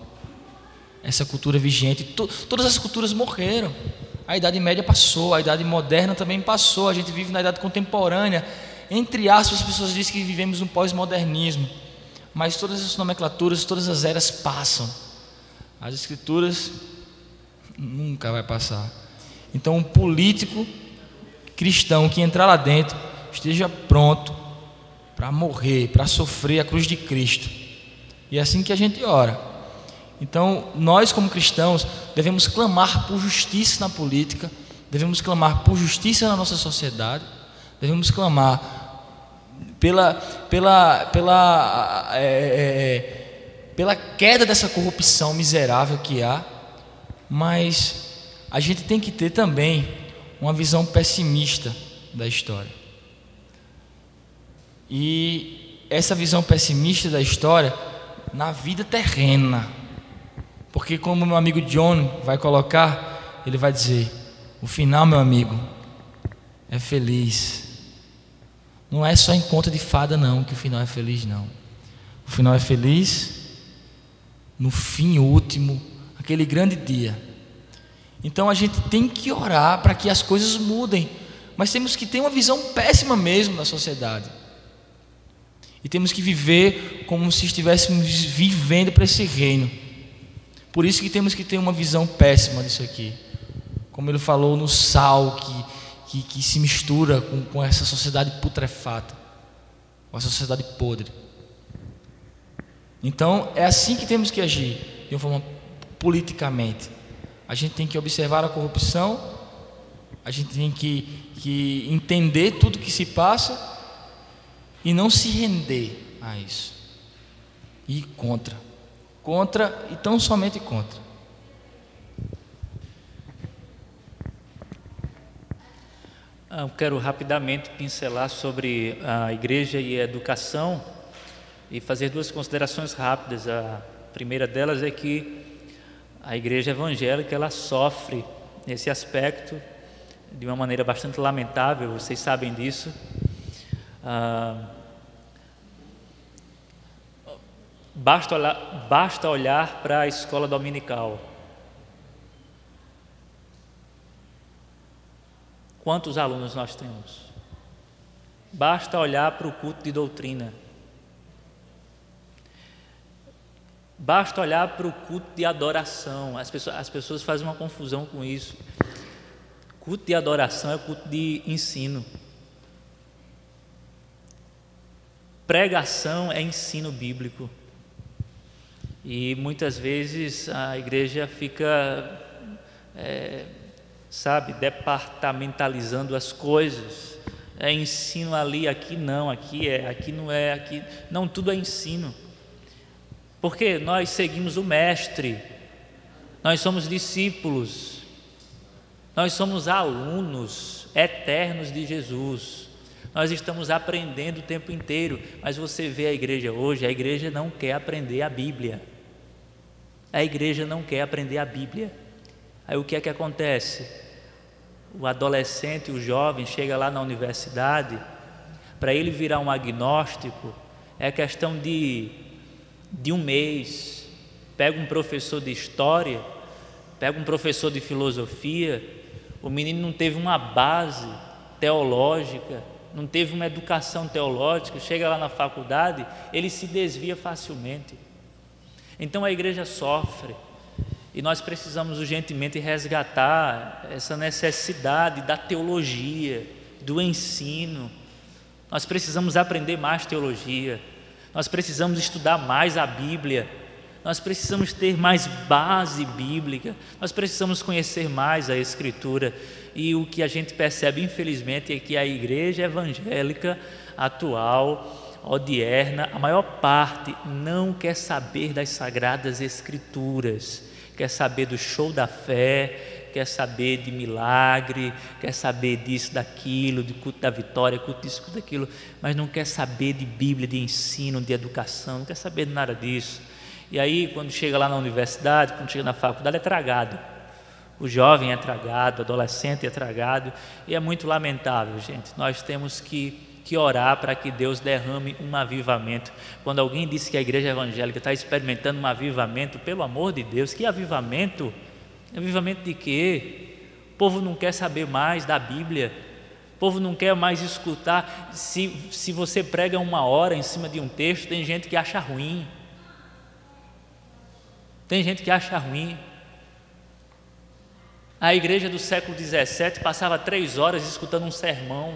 essa cultura vigente. todas as culturas morreram. A Idade Média passou, a Idade Moderna também passou. A gente vive na Idade Contemporânea. Entre aspas, as pessoas dizem que vivemos um pós-modernismo. Mas todas as nomenclaturas, todas as eras passam. As Escrituras nunca vai passar. Então, um político cristão que entrar lá dentro esteja pronto para morrer, para sofrer a cruz de Cristo. E é assim que a gente ora. Então, nós como cristãos devemos clamar por justiça na política, devemos clamar por justiça na nossa sociedade, devemos clamar pela, pela, pela, é, pela queda dessa corrupção miserável que há, mas a gente tem que ter também uma visão pessimista da história. E essa visão pessimista da história na vida terrena Porque como meu amigo John vai colocar, ele vai dizer: o final, meu amigo, é feliz. Não é só em conta de fada, não, que o final é feliz, não. O final é feliz no fim último, aquele grande dia. Então a gente tem que orar para que as coisas mudem, mas temos que ter uma visão péssima mesmo da sociedade. E temos que viver como se estivéssemos vivendo para esse reino. Por isso que temos que ter uma visão péssima disso aqui. Como ele falou no sal que, que, que se mistura com, com essa sociedade putrefata, com a sociedade podre. Então é assim que temos que agir, de uma forma politicamente. A gente tem que observar a corrupção, a gente tem que, que entender tudo que se passa e não se render a isso. E contra. Contra e tão somente contra. Ah, eu quero rapidamente pincelar sobre a igreja e a educação e fazer duas considerações rápidas. A primeira delas é que a igreja evangélica ela sofre nesse aspecto de uma maneira bastante lamentável, vocês sabem disso. Ah, basta olhar, basta olhar para a escola dominical. Quantos alunos nós temos? Basta olhar para o culto de doutrina. Basta olhar para o culto de adoração. As pessoas, as pessoas fazem uma confusão com isso. Culto de adoração é culto de ensino. Pregação é ensino bíblico. E muitas vezes a igreja fica, é, sabe, departamentalizando as coisas. É ensino ali, aqui não, aqui é, aqui não é, aqui. Não, tudo é ensino. Porque nós seguimos o Mestre, nós somos discípulos, nós somos alunos eternos de Jesus. Nós estamos aprendendo o tempo inteiro, mas você vê a igreja hoje, a igreja não quer aprender a Bíblia. A igreja não quer aprender a Bíblia. Aí o que é que acontece? O adolescente, o jovem chega lá na universidade, para ele virar um agnóstico, é questão de de um mês, pega um professor de história, pega um professor de filosofia, o menino não teve uma base teológica, não teve uma educação teológica, chega lá na faculdade, ele se desvia facilmente. Então a igreja sofre e nós precisamos urgentemente resgatar essa necessidade da teologia, do ensino. Nós precisamos aprender mais teologia. Nós precisamos estudar mais a Bíblia. Nós precisamos ter mais base bíblica. Nós precisamos conhecer mais a Escritura. E o que a gente percebe, infelizmente, é que a igreja evangélica atual, odierna, a maior parte não quer saber das sagradas Escrituras, quer saber do show da fé, quer saber de milagre, quer saber disso, daquilo, de culto da vitória, culto disso, culto daquilo, mas não quer saber de Bíblia, de ensino, de educação, não quer saber de nada disso. E aí, quando chega lá na universidade, quando chega na faculdade, é tragado. O jovem é tragado, o adolescente é tragado, e é muito lamentável, gente. Nós temos que que orar para que Deus derrame um avivamento. Quando alguém disse que a igreja evangélica está experimentando um avivamento, pelo amor de Deus, que avivamento! Avivamento de quê? O povo não quer saber mais da Bíblia. O povo não quer mais escutar. Se, se você prega uma hora em cima de um texto, tem gente que acha ruim. Tem gente que acha ruim. A igreja do século XVII passava três horas escutando um sermão,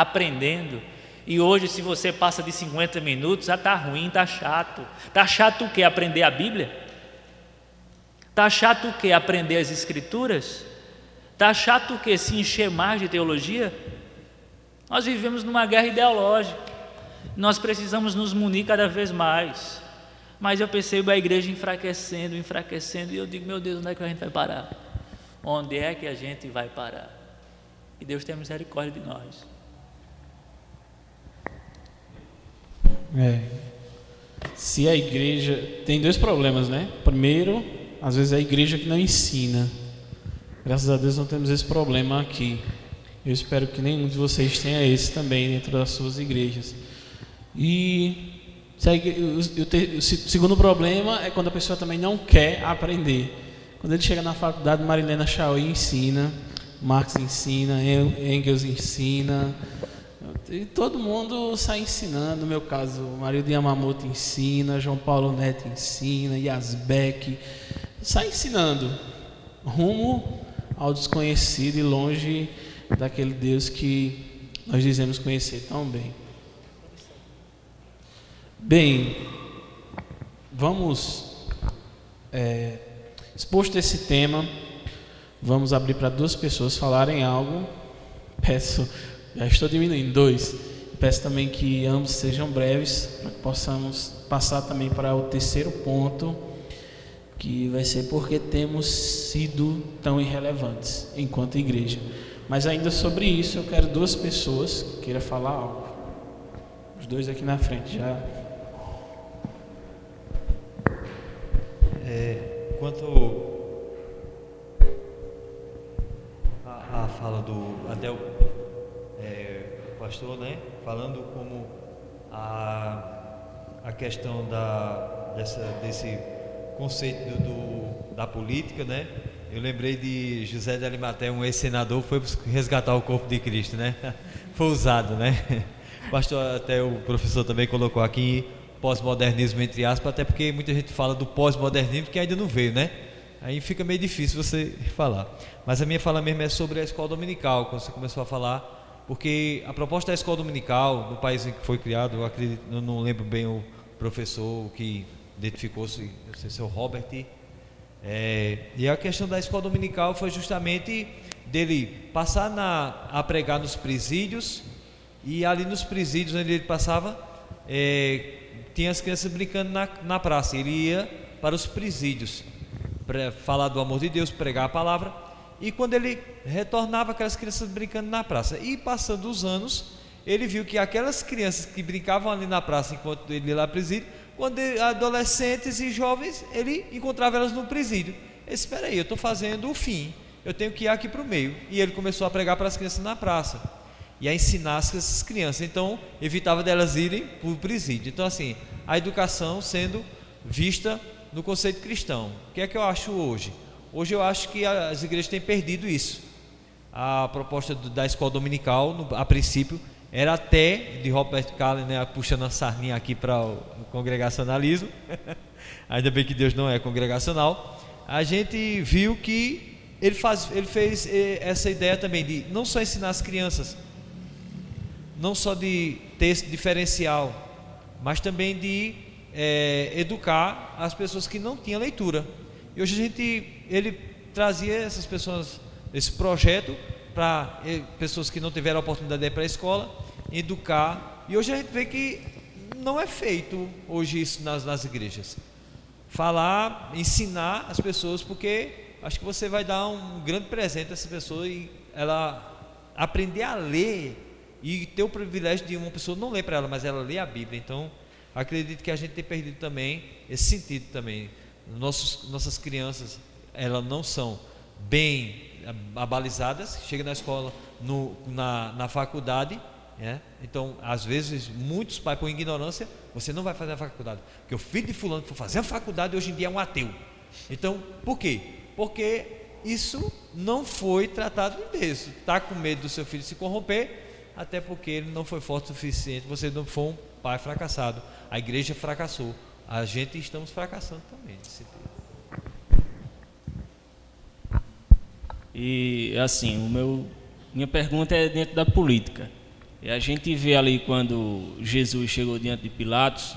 aprendendo. E hoje, se você passa de 50 minutos, já está ruim, está chato. Está chato o quê? Aprender a Bíblia? Está chato o que? Aprender as escrituras? Está chato o que? Se encher mais de teologia? Nós vivemos numa guerra ideológica. Nós precisamos nos munir cada vez mais. Mas eu percebo a igreja enfraquecendo, enfraquecendo, e eu digo, meu Deus, onde é que a gente vai parar? Onde é que a gente vai parar? E Deus tem misericórdia de nós. É. Se a igreja tem dois problemas, né? Primeiro, às vezes é a igreja que não ensina. Graças a Deus não temos esse problema aqui. Eu espero que nenhum de vocês tenha esse também dentro das suas igrejas. E o, segundo problema é quando a pessoa também não quer aprender. Quando ele chega na faculdade, Marilena Chauí ensina, Marx ensina, Engels ensina, e todo mundo sai ensinando. No meu caso, Mario de Yamamoto ensina, João Paulo Neto ensina, Yasbeck, sai ensinando rumo ao desconhecido e longe daquele Deus que nós dizemos conhecer tão bem. Bem, vamos, é, exposto esse tema, vamos abrir para duas pessoas falarem algo. Peço, já estou diminuindo, dois. Peço também que ambos sejam breves, para que possamos passar também para o terceiro ponto, que vai ser porque temos sido tão irrelevantes enquanto igreja. Mas ainda sobre isso, eu quero duas pessoas que queiram falar algo. Os dois aqui na frente já. É, quanto a, a fala do Adel, pastor, né, falando como a, a questão da, dessa, desse conceito do, da política, né, eu lembrei de José de Arimateia, um ex-senador, foi resgatar o corpo de Cristo, né? [laughs] Foi usado, né? [laughs] Pastor, até o professor também colocou aqui pós-modernismo entre aspas, até porque muita gente fala do pós-modernismo que ainda não veio, né? Aí fica meio difícil você [laughs] falar. Mas a minha fala mesmo é sobre a escola dominical, quando você começou a falar, porque a proposta da escola dominical, no país em que foi criado, eu acredito, eu não lembro bem o professor que identificou-se, se é o Robert é, e a questão da escola dominical foi justamente dele passar na, a pregar nos presídios e ali nos presídios onde ele passava é, tinha as crianças brincando na, na praça. Ele ia para os presídios falar do amor de Deus, pregar a palavra. E quando ele retornava, aquelas crianças brincando na praça. E passando os anos, ele viu que aquelas crianças que brincavam ali na praça enquanto ele ia lá presídio quando adolescentes e jovens, ele encontrava elas no presídio. Espera aí, eu estou fazendo o fim, eu tenho que ir aqui para o meio. E ele começou a pregar para as crianças na praça e a ensinar essas crianças. Então, evitava delas irem para o presídio. Então, assim, a educação sendo vista no conceito cristão. O que é que eu acho hoje? Hoje eu acho que as igrejas têm perdido isso. A proposta da escola dominical, a princípio, era até de Robert Callen, né, puxando a sarninha aqui para o congregacionalismo. [laughs] Ainda bem que Deus não é congregacional. A gente viu que ele, faz, ele fez eh, essa ideia também de não só ensinar as crianças, não só de esse diferencial, mas também de é, educar as pessoas que não tinham leitura. E hoje a gente, ele trazia essas pessoas, esse projeto para pessoas que não tiveram a oportunidade de ir para a escola, educar. E hoje a gente vê que não é feito hoje isso nas, nas igrejas. Falar, ensinar as pessoas, porque acho que você vai dar um grande presente a essa pessoa e ela aprender a ler e ter o privilégio de uma pessoa não ler para ela, mas ela ler a Bíblia. Então, acredito que a gente tem perdido também esse sentido também. Nossos, nossas crianças, elas não são bem abalizadas, chega na escola, no, na, na faculdade, é? Então, às vezes, muitos pais, por ignorância, você não vai fazer a faculdade. Porque o filho de fulano for fazer a faculdade hoje em dia é um ateu. Então, por quê? Porque isso não foi tratado Deus. Está com medo do seu filho se corromper, até porque ele não foi forte o suficiente. Você não foi um pai fracassado. A igreja fracassou. A gente estamos fracassando também. E assim, o meu, minha pergunta é dentro da política. E a gente vê ali quando Jesus chegou diante de Pilatos,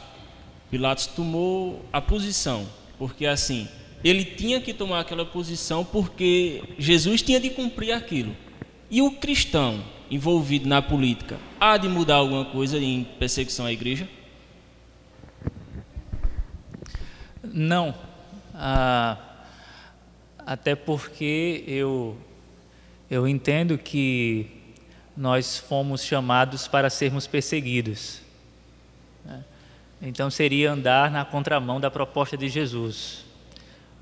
Pilatos tomou a posição, porque assim, ele tinha que tomar aquela posição porque Jesus tinha de cumprir aquilo. E o cristão envolvido na política há de mudar alguma coisa em perseguição à igreja? Não. Ah, até porque eu, eu entendo que nós fomos chamados para sermos perseguidos. Né? Então seria andar na contramão da proposta de Jesus.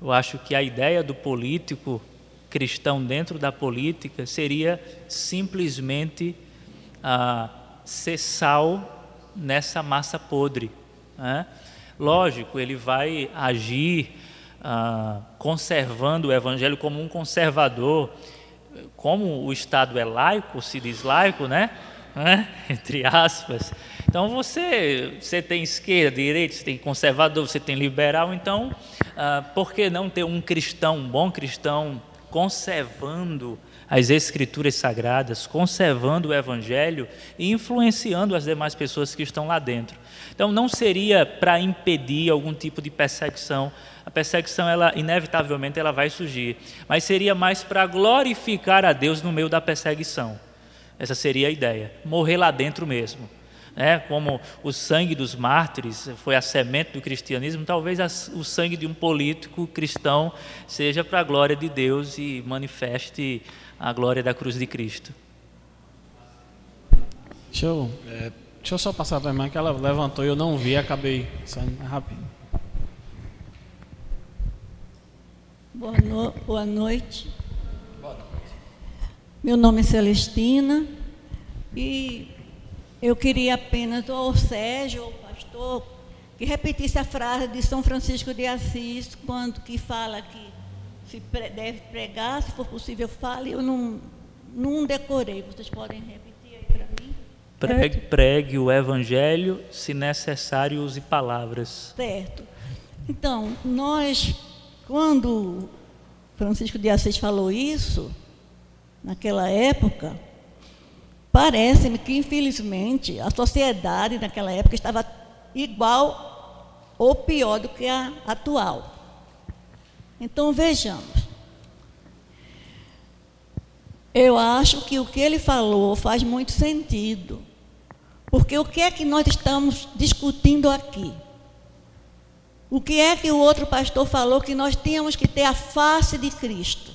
Eu acho que a ideia do político cristão dentro da política seria simplesmente ah, ser sal nessa massa podre. Né? Lógico, ele vai agir ah, conservando o evangelho como um conservador, como o Estado é laico, se diz laico, né? né? [laughs] entre aspas. Então você, você tem esquerda, direita, você tem conservador, você tem liberal, então ah, por que não ter um cristão, um bom cristão, conservando as escrituras sagradas, conservando o evangelho e influenciando as demais pessoas que estão lá dentro? Então não seria para impedir algum tipo de perseguição. A perseguição, ela inevitavelmente ela vai surgir, mas seria mais para glorificar a Deus no meio da perseguição. Essa seria a ideia, morrer lá dentro mesmo. É, como o sangue dos mártires foi a semente do cristianismo, talvez o sangue de um político cristão seja para a glória de Deus e manifeste a glória da cruz de Cristo. Deixa eu é, Deixa eu só passar para a irmã que ela levantou e eu não vi, acabei saindo rápido. Boa, no... Boa noite. Boa noite. Meu nome é Celestina e eu queria apenas ao Sérgio, ao pastor, que repetisse a frase de São Francisco de Assis, quando que fala que se deve pregar, se for possível, fale. Eu não, não decorei, vocês podem repetir. Pregue, pregue o evangelho, se necessário, use palavras. Certo. Então, nós, quando Francisco de Assis falou isso, naquela época, parece-me que, infelizmente, a sociedade naquela época estava igual ou pior do que a atual. Então, vejamos. Eu acho que o que ele falou faz muito sentido. Porque o que é que nós estamos discutindo aqui? O que é que o outro pastor falou que nós tínhamos que ter a face de Cristo?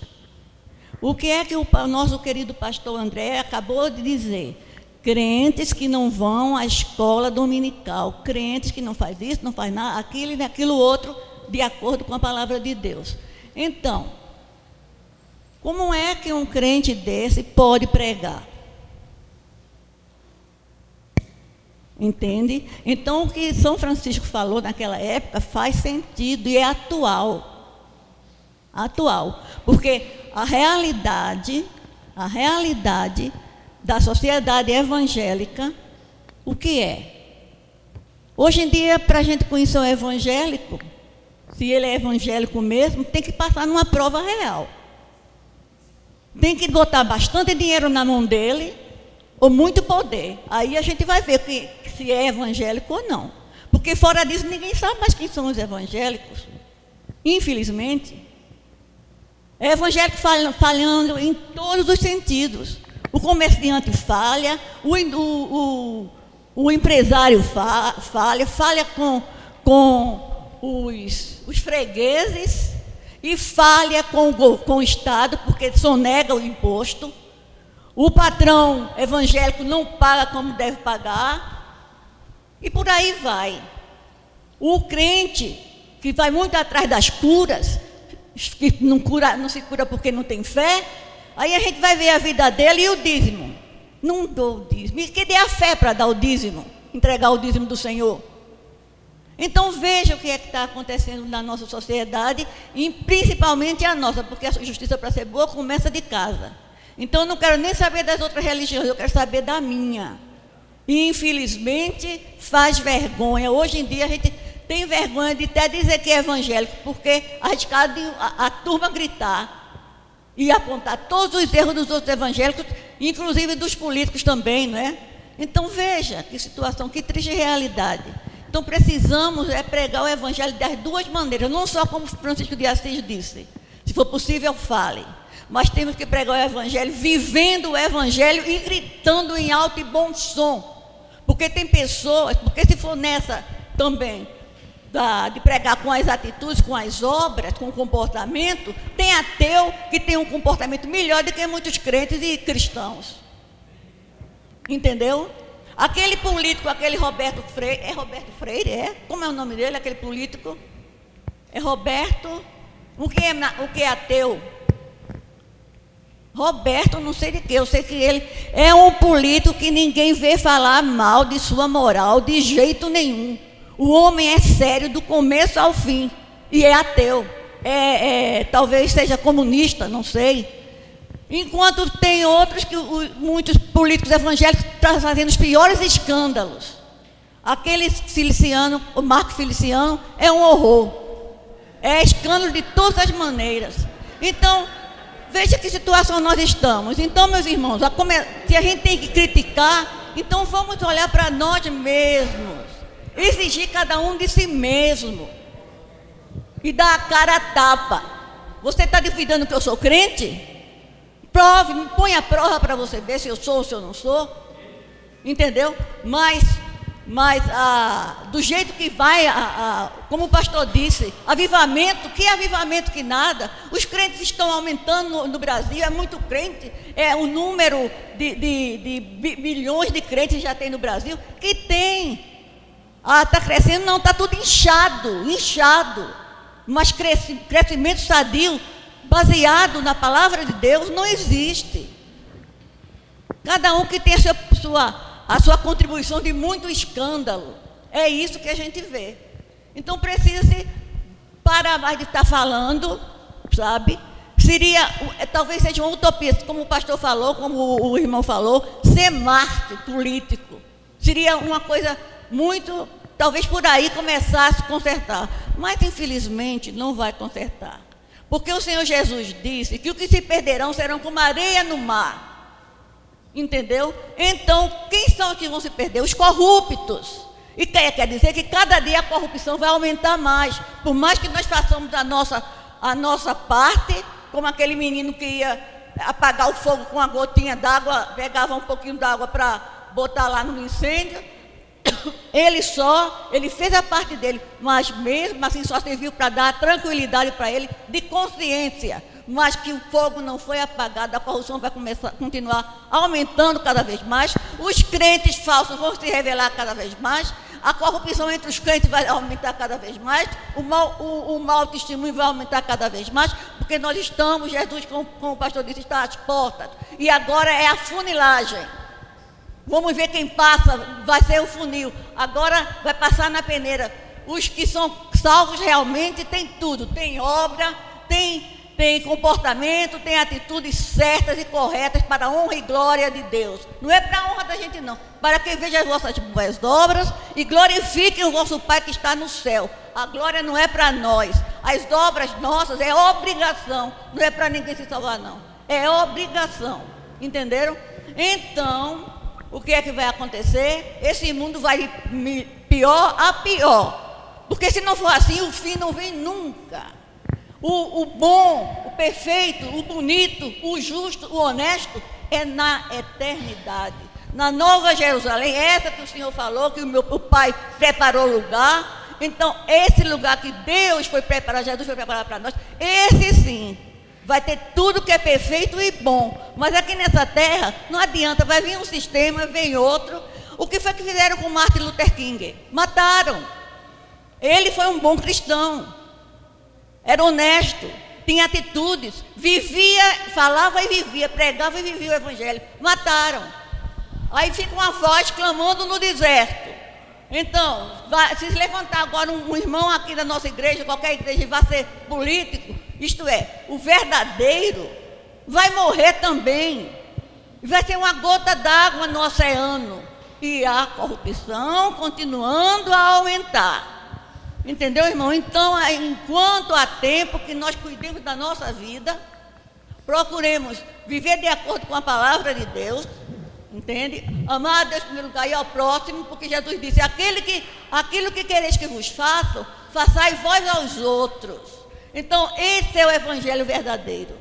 O que é que o nosso querido pastor André acabou de dizer? Crentes que não vão à escola dominical, crentes que não faz isso, não faz nada, aquilo e aquilo outro, de acordo com a palavra de Deus. Então, como é que um crente desse pode pregar? Entende? Então, o que São Francisco falou naquela época faz sentido e é atual. Atual. Porque a realidade, a realidade da sociedade evangélica, o que é? Hoje em dia, para a gente conhecer o evangélico, se ele é evangélico mesmo, tem que passar numa prova real. Tem que botar bastante dinheiro na mão dele, ou muito poder. Aí a gente vai ver que se é evangélico ou não. Porque fora disso ninguém sabe mais quem são os evangélicos. Infelizmente. É evangélico falhando em todos os sentidos. O comerciante falha, o, o, o, o empresário fa, falha, falha com, com os, os fregueses e falha com, com o Estado, porque sonega o imposto. O patrão evangélico não paga como deve pagar. E por aí vai. O crente que vai muito atrás das curas, que não, cura, não se cura porque não tem fé, aí a gente vai ver a vida dele e o dízimo. Não dou o dízimo. E que dê a fé para dar o dízimo, entregar o dízimo do Senhor. Então veja o que é que está acontecendo na nossa sociedade, e principalmente a nossa, porque a justiça para ser boa começa de casa. Então eu não quero nem saber das outras religiões, eu quero saber da minha. E infelizmente faz vergonha. Hoje em dia a gente tem vergonha de até dizer que é evangélico, porque arriscado a, a turma gritar e apontar todos os erros dos outros evangélicos, inclusive dos políticos também, não é? Então veja que situação, que triste realidade. Então precisamos é pregar o evangelho das duas maneiras, não só como Francisco de Assis disse. Se for possível, fale. Mas temos que pregar o evangelho, vivendo o evangelho e gritando em alto e bom som. Porque tem pessoas, porque se for nessa também, da, de pregar com as atitudes, com as obras, com o comportamento, tem ateu que tem um comportamento melhor do que muitos crentes e cristãos. Entendeu? Aquele político, aquele Roberto Freire, é Roberto Freire, é? Como é o nome dele, aquele político? É Roberto, O que é, o que é ateu? Roberto, não sei de que, eu sei que ele é um político que ninguém vê falar mal de sua moral de jeito nenhum. O homem é sério do começo ao fim e é ateu. É, é, talvez seja comunista, não sei. Enquanto tem outros que muitos políticos evangélicos estão fazendo os piores escândalos. Aquele Feliciano, o Marco Feliciano, é um horror. É escândalo de todas as maneiras. Então, veja que situação nós estamos. Então, meus irmãos, a se a gente tem que criticar, então vamos olhar para nós mesmos. Exigir cada um de si mesmo. E dar a cara a tapa. Você está duvidando que eu sou crente? Prove, me põe a prova para você ver se eu sou ou se eu não sou. Entendeu? Mas, mas ah, do jeito que vai, ah, ah, como o pastor disse, avivamento, que avivamento que nada. Os crentes estão aumentando no, no Brasil, é muito crente. É o número de, de, de bilhões de crentes já tem no Brasil. Que tem. Ah, está crescendo, não, está tudo inchado, inchado. Mas cresci- crescimento sadio, baseado na palavra de Deus, não existe. Cada um que tem a sua, a sua contribuição de muito escândalo. É isso que a gente vê. Então precisa-se parar mais de estar falando, sabe? Seria, é, talvez seja uma utopia, como o pastor falou, como o irmão falou, ser Marte político. Seria uma coisa muito, talvez por aí começasse a consertar. Mas infelizmente não vai consertar. Porque o Senhor Jesus disse que os que se perderão serão como areia no mar. Entendeu? Então, quem são os que vão se perder? Os corruptos. E quer, quer dizer que cada dia a corrupção vai aumentar mais. Por mais que nós façamos a nossa, a nossa parte, como aquele menino que ia apagar o fogo com uma gotinha d'água, pegava um pouquinho d'água para botar lá no incêndio. Ele só, ele fez a parte dele, mas mesmo assim só serviu para dar tranquilidade para ele de consciência. Mas que o fogo não foi apagado, a corrupção vai começar, continuar aumentando cada vez mais, os crentes falsos vão se revelar cada vez mais, a corrupção entre os crentes vai aumentar cada vez mais, o mau, o, o mau testemunho vai aumentar cada vez mais, porque nós estamos, Jesus, como, como o pastor disse, está às portas. E agora é a funilagem. Vamos ver quem passa, vai ser o funil. Agora vai passar na peneira. Os que são salvos realmente têm tudo: tem obra, tem, tem comportamento, tem atitudes certas e corretas para a honra e glória de Deus. Não é para a honra da gente, não. Para que veja as vossas boas obras e glorifiquem o vosso Pai que está no céu. A glória não é para nós. As obras nossas é obrigação. Não é para ninguém se salvar, não. É obrigação. Entenderam? Então, o que é que vai acontecer? Esse mundo vai pior a pior. Porque se não for assim, o fim não vem nunca. O, o bom, o perfeito, o bonito, o justo, o honesto é na eternidade. Na Nova Jerusalém, essa que o Senhor falou, que o meu o Pai preparou lugar. Então, esse lugar que Deus foi preparar, Jesus foi preparar para nós, esse sim, vai ter tudo que é perfeito e bom. Mas aqui nessa terra, não adianta, vai vir um sistema, vem outro. O que foi que fizeram com Martin Luther King? Mataram. Ele foi um bom cristão. Era honesto, tinha atitudes, vivia, falava e vivia, pregava e vivia o evangelho. Mataram. Aí fica uma voz clamando no deserto. Então, se levantar agora um, um irmão aqui da nossa igreja, qualquer igreja, e vai ser político, isto é, o verdadeiro, vai morrer também. Vai ser uma gota d'água no oceano. E a corrupção continuando a aumentar. Entendeu, irmão? Então, enquanto há tempo que nós cuidemos da nossa vida, procuremos viver de acordo com a palavra de Deus, entende? Amar a Deus em primeiro lugar e ao próximo, porque Jesus disse: aquele que, aquilo que quereis que vos façam, façai vós aos outros. Então, esse é o evangelho verdadeiro,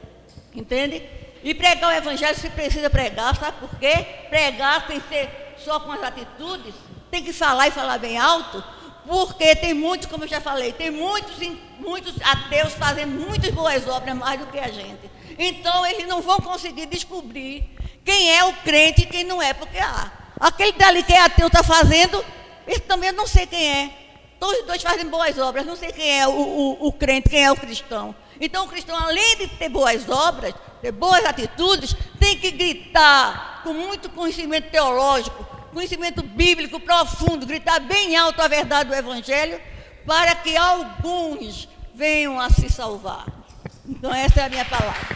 entende? E pregar o evangelho se precisa pregar, sabe por quê? Pregar sem ser só com as atitudes, tem que falar e falar bem alto, porque tem muitos, como eu já falei, tem muitos, muitos ateus fazendo muitas boas obras mais do que a gente. Então eles não vão conseguir descobrir quem é o crente e quem não é, porque ah, aquele dali que é ateu está fazendo, esse também eu não sei quem é. Todos os dois fazem boas obras, não sei quem é o, o, o crente, quem é o cristão. Então o cristão, além de ter boas obras, ter boas atitudes, tem que gritar com muito conhecimento teológico, conhecimento bíblico profundo, gritar bem alto a verdade do Evangelho, para que alguns venham a se salvar. Então, essa é a minha palavra.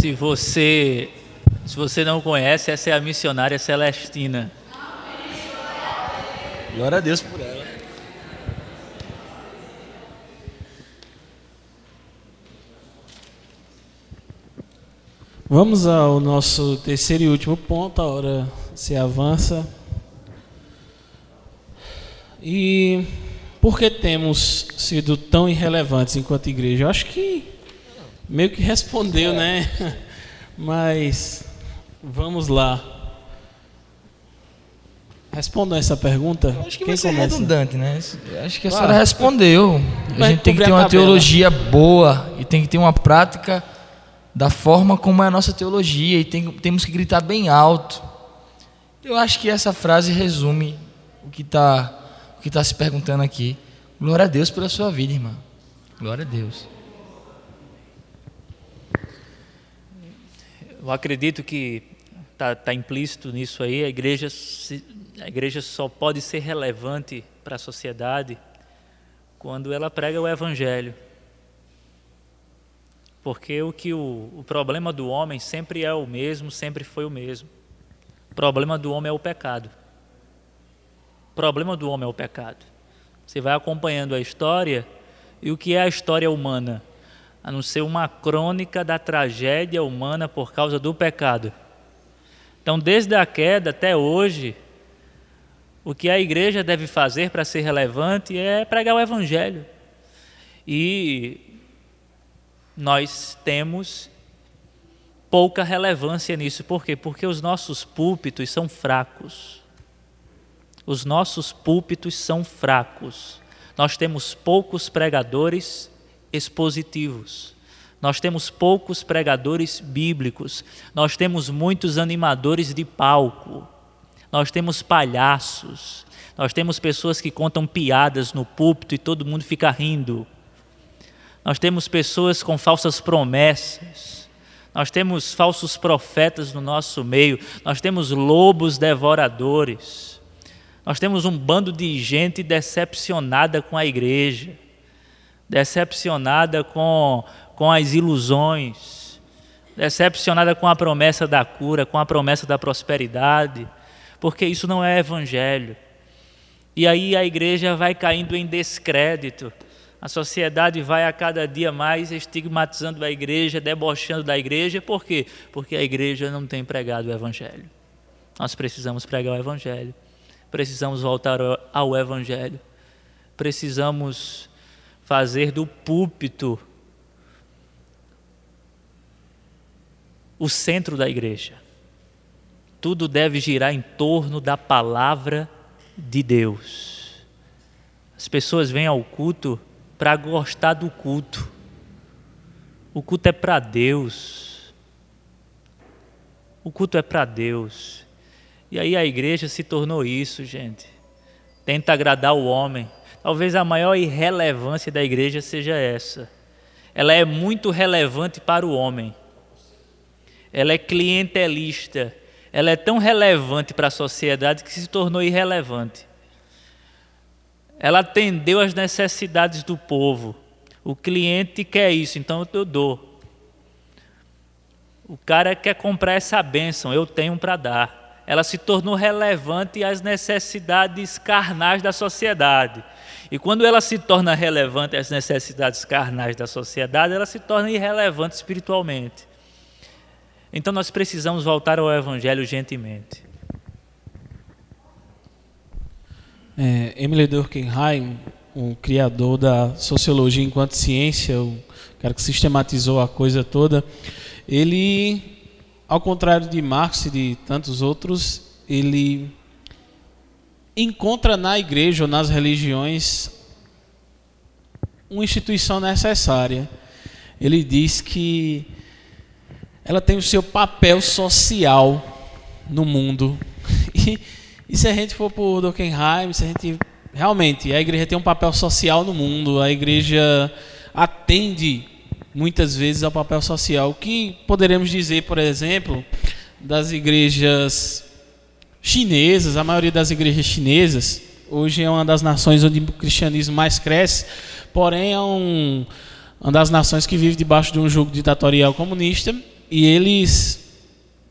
Se você, se você não conhece, essa é a missionária Celestina. Glória a Deus por ela. Vamos ao nosso terceiro e último ponto, a hora se avança. E por que temos sido tão irrelevantes enquanto igreja? Eu acho que meio que respondeu, né? [laughs] Mas vamos lá. Respondam essa pergunta. Acho que Quem vai começa? redundante, né? Acho que a Ah, senhora respondeu. A gente tem que ter uma teologia boa e tem que ter uma prática da forma como é a nossa teologia e tem- temos que gritar bem alto. Eu acho que essa frase resume o que está tá se perguntando aqui. Glória a Deus pela sua vida, irmã. Glória a Deus. Eu acredito que está tá implícito nisso aí. A igreja, se- a igreja só pode ser relevante para a sociedade quando ela prega o evangelho. Porque o que o, o problema do homem sempre é o mesmo, sempre foi o mesmo. O problema do homem é o pecado. O problema do homem é o pecado. Você vai acompanhando a história e o que é a história humana? A não ser uma crônica da tragédia humana por causa do pecado. Então, desde a queda até hoje, o que a igreja deve fazer para ser relevante é pregar o evangelho. E nós temos pouca relevância nisso. Por quê? Porque os nossos púlpitos são fracos. Os nossos púlpitos são fracos. Nós temos poucos pregadores expositivos. Nós temos poucos pregadores bíblicos. Nós temos muitos animadores de palco. Nós temos palhaços. Nós temos pessoas que contam piadas no púlpito e todo mundo fica rindo. Nós temos pessoas com falsas promessas. Nós temos falsos profetas no nosso meio. Nós temos lobos devoradores. Nós temos um bando de gente decepcionada com a igreja, decepcionada com, com as ilusões, decepcionada com a promessa da cura, com a promessa da prosperidade, porque isso não é evangelho. E aí a igreja vai caindo em descrédito. A sociedade vai a cada dia mais estigmatizando a igreja, debochando da igreja. Por quê? Porque a igreja não tem pregado o evangelho. Nós precisamos pregar o evangelho. Precisamos voltar ao- evangelho. Precisamos fazer do púlpito o centro da igreja. Tudo deve girar em torno da palavra de Deus. As pessoas vêm ao culto para gostar do culto. O culto é para Deus. O culto é para Deus. E aí a igreja se tornou isso, gente. Tenta agradar o homem. Talvez a maior irrelevância da igreja seja essa. Ela é muito relevante para o homem. Ela é clientelista. Ela é tão relevante para a sociedade que se tornou irrelevante. Ela atendeu às necessidades do povo. O cliente quer isso, então eu dou. O cara quer comprar essa bênção, eu tenho para dar. Ela se tornou relevante às necessidades carnais da sociedade. E quando ela se torna relevante às necessidades carnais da sociedade, ela se torna irrelevante espiritualmente. Então nós precisamos voltar ao Evangelho gentilmente. É, Emile Durkheim, um criador da sociologia enquanto ciência, o cara que sistematizou a coisa toda, ele, ao contrário de Marx e de tantos outros, ele encontra na igreja ou nas religiões uma instituição necessária. Ele diz que ela tem o seu papel social no mundo. [laughs] E, e se a gente for por Dockenheim, se a gente realmente a igreja tem um papel social no mundo, a igreja atende muitas vezes ao papel social. O que poderemos dizer, por exemplo, das igrejas chinesas, a maioria das igrejas chinesas, hoje é uma das nações onde o cristianismo mais cresce, porém é um, uma das nações que vive debaixo de um jogo ditatorial comunista e eles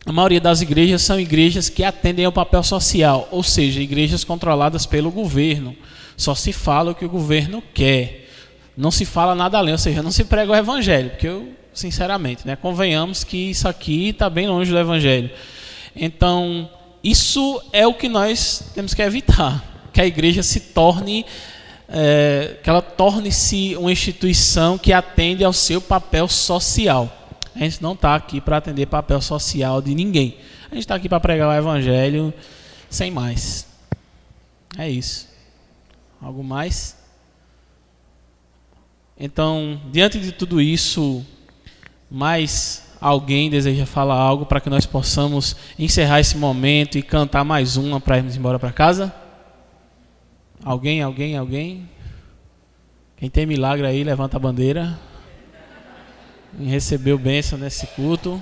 a maioria das igrejas são igrejas que atendem ao papel social, ou seja, igrejas controladas pelo governo. Só se fala o que o governo quer. Não se fala nada além, ou seja, não se prega o evangelho, porque eu, sinceramente, né, convenhamos que isso aqui está bem longe do evangelho. Então, isso é o que nós temos que evitar, que a igreja se torne é, que ela torne-se uma instituição que atende ao seu papel social. A gente não está aqui para atender papel social de ninguém. A gente está aqui para pregar o evangelho sem mais. É isso. Algo mais? Então, diante de tudo isso, mais alguém deseja falar algo para que nós possamos encerrar esse momento e cantar mais uma para irmos embora para casa? Alguém, alguém, alguém? Quem tem milagre aí, levanta a bandeira. Quem recebeu bênção nesse culto.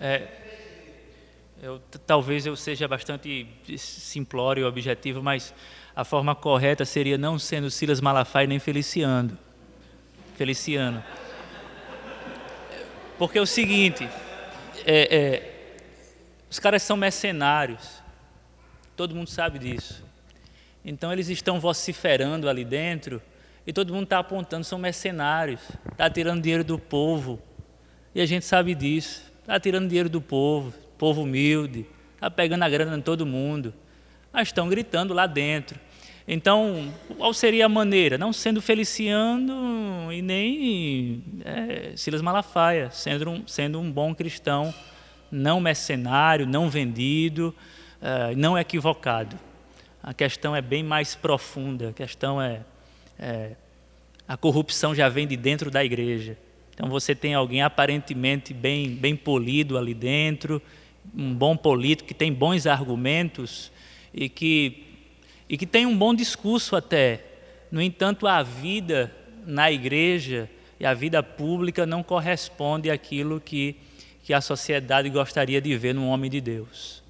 É, eu, talvez eu seja bastante simplório e objetivo, mas a forma correta seria não sendo Silas Malafaia nem Feliciano. Feliciano. Porque é o seguinte, é, é, os caras são mercenários, todo mundo sabe disso. Então eles estão vociferando ali dentro e todo mundo está apontando, são mercenários, está tirando dinheiro do povo. E a gente sabe disso. Está tirando dinheiro do povo, povo humilde, está pegando a grana de todo mundo. Mas estão gritando lá dentro. Então, qual seria a maneira? Não sendo Feliciano e nem é, Silas Malafaia, sendo um, sendo um bom cristão, não mercenário, não vendido, uh, não equivocado. A questão é bem mais profunda. A questão é, é a corrupção já vem de dentro da igreja. Então você tem alguém aparentemente bem, bem polido ali dentro, um bom político que tem bons argumentos e que, e que tem um bom discurso até. No entanto, a vida na igreja e a vida pública não corresponde àquilo que, que a sociedade gostaria de ver num homem de Deus.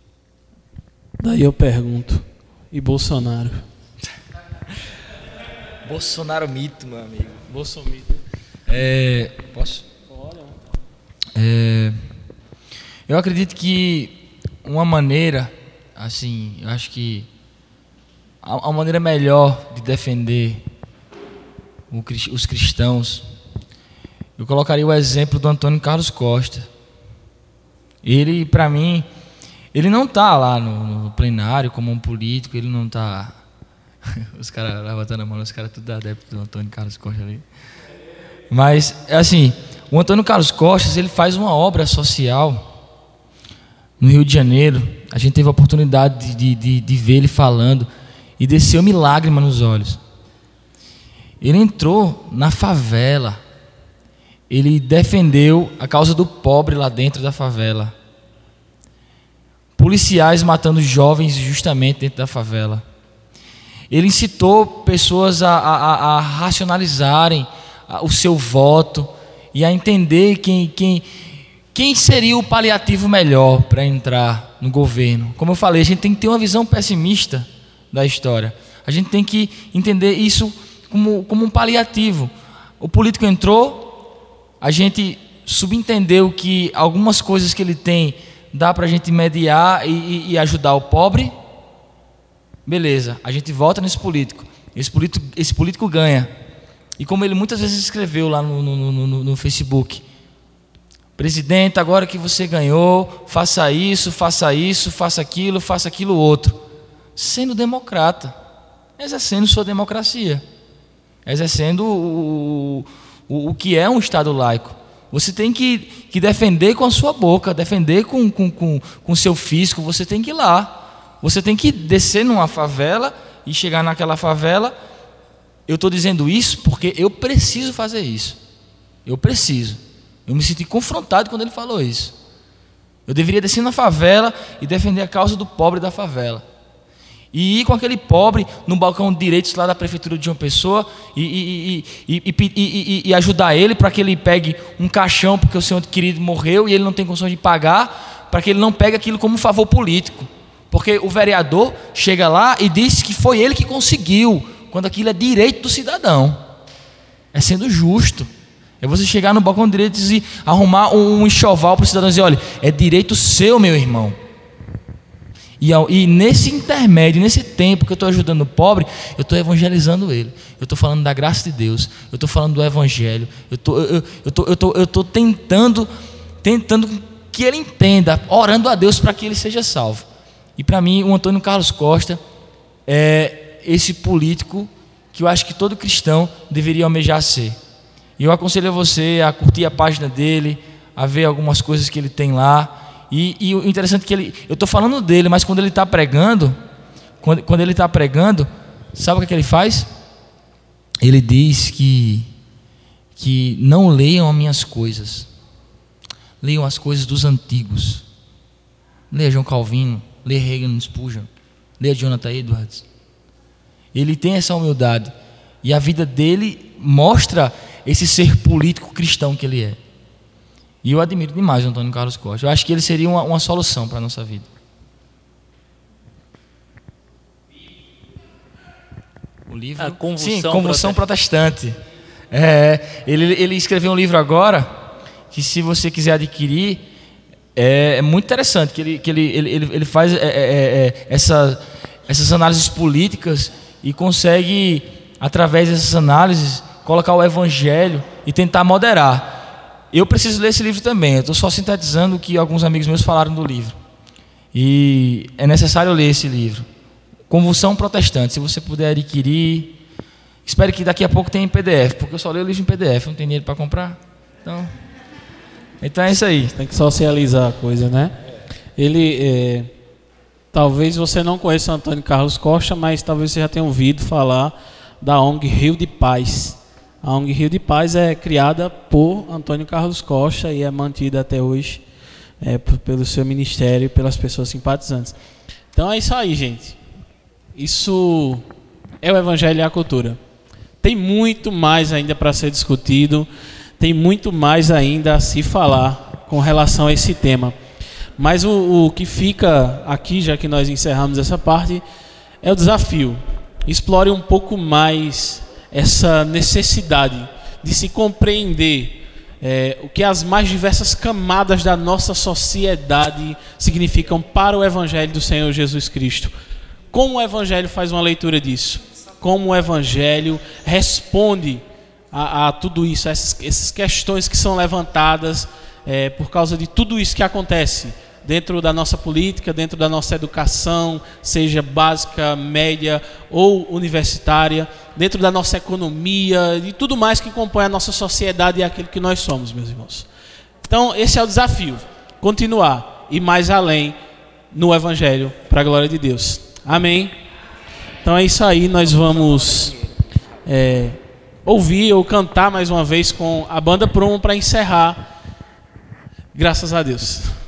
Daí eu pergunto, e Bolsonaro? Bolsonaro mito, meu amigo. Bolsonaro. É, posso? É, eu acredito que uma maneira, assim, eu acho que a, a maneira melhor de defender o, os cristãos, eu colocaria o exemplo do Antônio Carlos Costa. Ele, para mim, ele não está lá no, no, plenário como um político, ele não está. [laughs] os caras levantando a mão, os caras tudo adeptos do Antônio Carlos Costa ali. Mas, assim, o Antônio Carlos Costas, ele faz uma obra social no Rio de Janeiro. A gente teve a oportunidade de, de, de ver ele falando e desceu-me lágrimas nos olhos. Ele entrou na favela. Ele defendeu a causa do pobre lá dentro da favela. Policiais matando jovens justamente dentro da favela. Ele incitou pessoas a, a, a racionalizarem o seu voto e a entender quem, quem, quem seria o paliativo melhor para entrar no governo. Como eu falei, a gente tem que ter uma visão pessimista da história. A gente tem que entender isso como, como um paliativo. O político entrou, a gente subentendeu que algumas coisas que ele tem dá para a gente mediar e, e, ajudar o pobre. Beleza, a gente volta nesse político. Esse político, esse político ganha. E como ele muitas vezes escreveu lá no, no, no, no Facebook, Presidente, agora que você ganhou, faça isso, faça isso, faça aquilo, faça aquilo outro. Sendo democrata, exercendo sua democracia, exercendo o, o, o que é um Estado laico. Você tem que, que defender com a sua boca, defender com o com, com, com seu físico, você tem que ir lá. Você tem que descer numa favela e chegar naquela favela. Eu estou dizendo isso porque eu preciso fazer isso. Eu preciso. Eu me senti confrontado quando ele falou isso. Eu deveria descer na favela e defender a causa do pobre da favela. E ir com aquele pobre no balcão de direitos lá da prefeitura de uma pessoa e, e, e, e ajudar ele para que ele pegue um caixão porque o seu querido morreu e ele não tem condições de pagar, para que ele não pegue aquilo como um favor político. Porque o vereador chega lá e diz que foi ele que conseguiu, quando aquilo é direito do cidadão. É sendo justo. É você chegar no balcão direito e arrumar um enxoval para o cidadão e dizer: olha, é direito seu, meu irmão. E, e nesse intermédio, nesse tempo que eu estou ajudando o pobre, eu estou evangelizando ele. Eu estou falando da graça de Deus. Eu estou falando do Evangelho. Eu tô, eu, estou eu tô, eu tô tentando, tentando que ele entenda, orando a Deus para que ele seja salvo. E para mim, o Antônio Carlos Costa é esse político que eu acho que todo cristão deveria almejar ser. E eu aconselho você a curtir a página dele, a ver algumas coisas que ele tem lá. E, e o interessante é que ele, eu estou falando dele, mas quando ele está pregando, quando, quando ele está pregando, sabe o que, é que ele faz? Ele diz que, que não leiam as minhas coisas, leiam as coisas dos antigos. Leia João Calvino, leia Reagan Spurgeon, leia Jonathan Edwards. Ele tem essa humildade. E a vida dele mostra esse ser político cristão que ele é. E eu admiro demais o Antônio Carlos Costa. Eu acho que ele seria uma, uma solução para a nossa vida. O livro. A convulsão Sim, Convulsão Protestante. É, ele, ele escreveu um livro agora que, se você quiser adquirir, é, é muito interessante. Que ele, que ele, ele, ele faz é, é, é, é essa, essas análises políticas e consegue, através dessas análises, colocar o evangelho e tentar moderar. Eu preciso ler esse livro também. Estou só sintetizando o que alguns amigos meus falaram do livro. E é necessário ler esse livro. Convulsão Protestante. Se você puder adquirir. Espero que daqui a pouco tenha em PDF, porque eu só leio o livro em PDF, não tem dinheiro para comprar. Então, então é isso aí. Tem que socializar a coisa, né? Ele. É, talvez você não conheça Antônio Carlos Costa, mas talvez você já tenha ouvido falar da ONG Rio de Paz. A ONG Rio de Paz é criada por Antônio Carlos Costa e é mantida até hoje é, pelo seu ministério e pelas pessoas simpatizantes. Então é isso aí, gente. Isso é o Evangelho e a cultura. Tem muito mais ainda para ser discutido, tem muito mais ainda a se falar com relação a esse tema. Mas o, o que fica aqui, já que nós encerramos essa parte, é o desafio. Explore um pouco mais essa necessidade de se compreender é, o que as mais diversas camadas da nossa sociedade significam para o Evangelho do Senhor Jesus Cristo. Como o Evangelho faz uma leitura disso? Como o Evangelho responde a, a tudo isso, a essas, essas, questões que são levantadas é, por causa de tudo isso que acontece dentro da nossa política, dentro da nossa educação, seja básica, média ou universitária, dentro da nossa economia e tudo mais que compõe a nossa sociedade e aquilo que nós somos, meus irmãos. Então, esse é o desafio: continuar e mais além no Evangelho, para a glória de Deus. Amém? Então é isso aí, nós vamos é, ouvir ou cantar mais uma vez com a banda Promo para encerrar. Graças a Deus.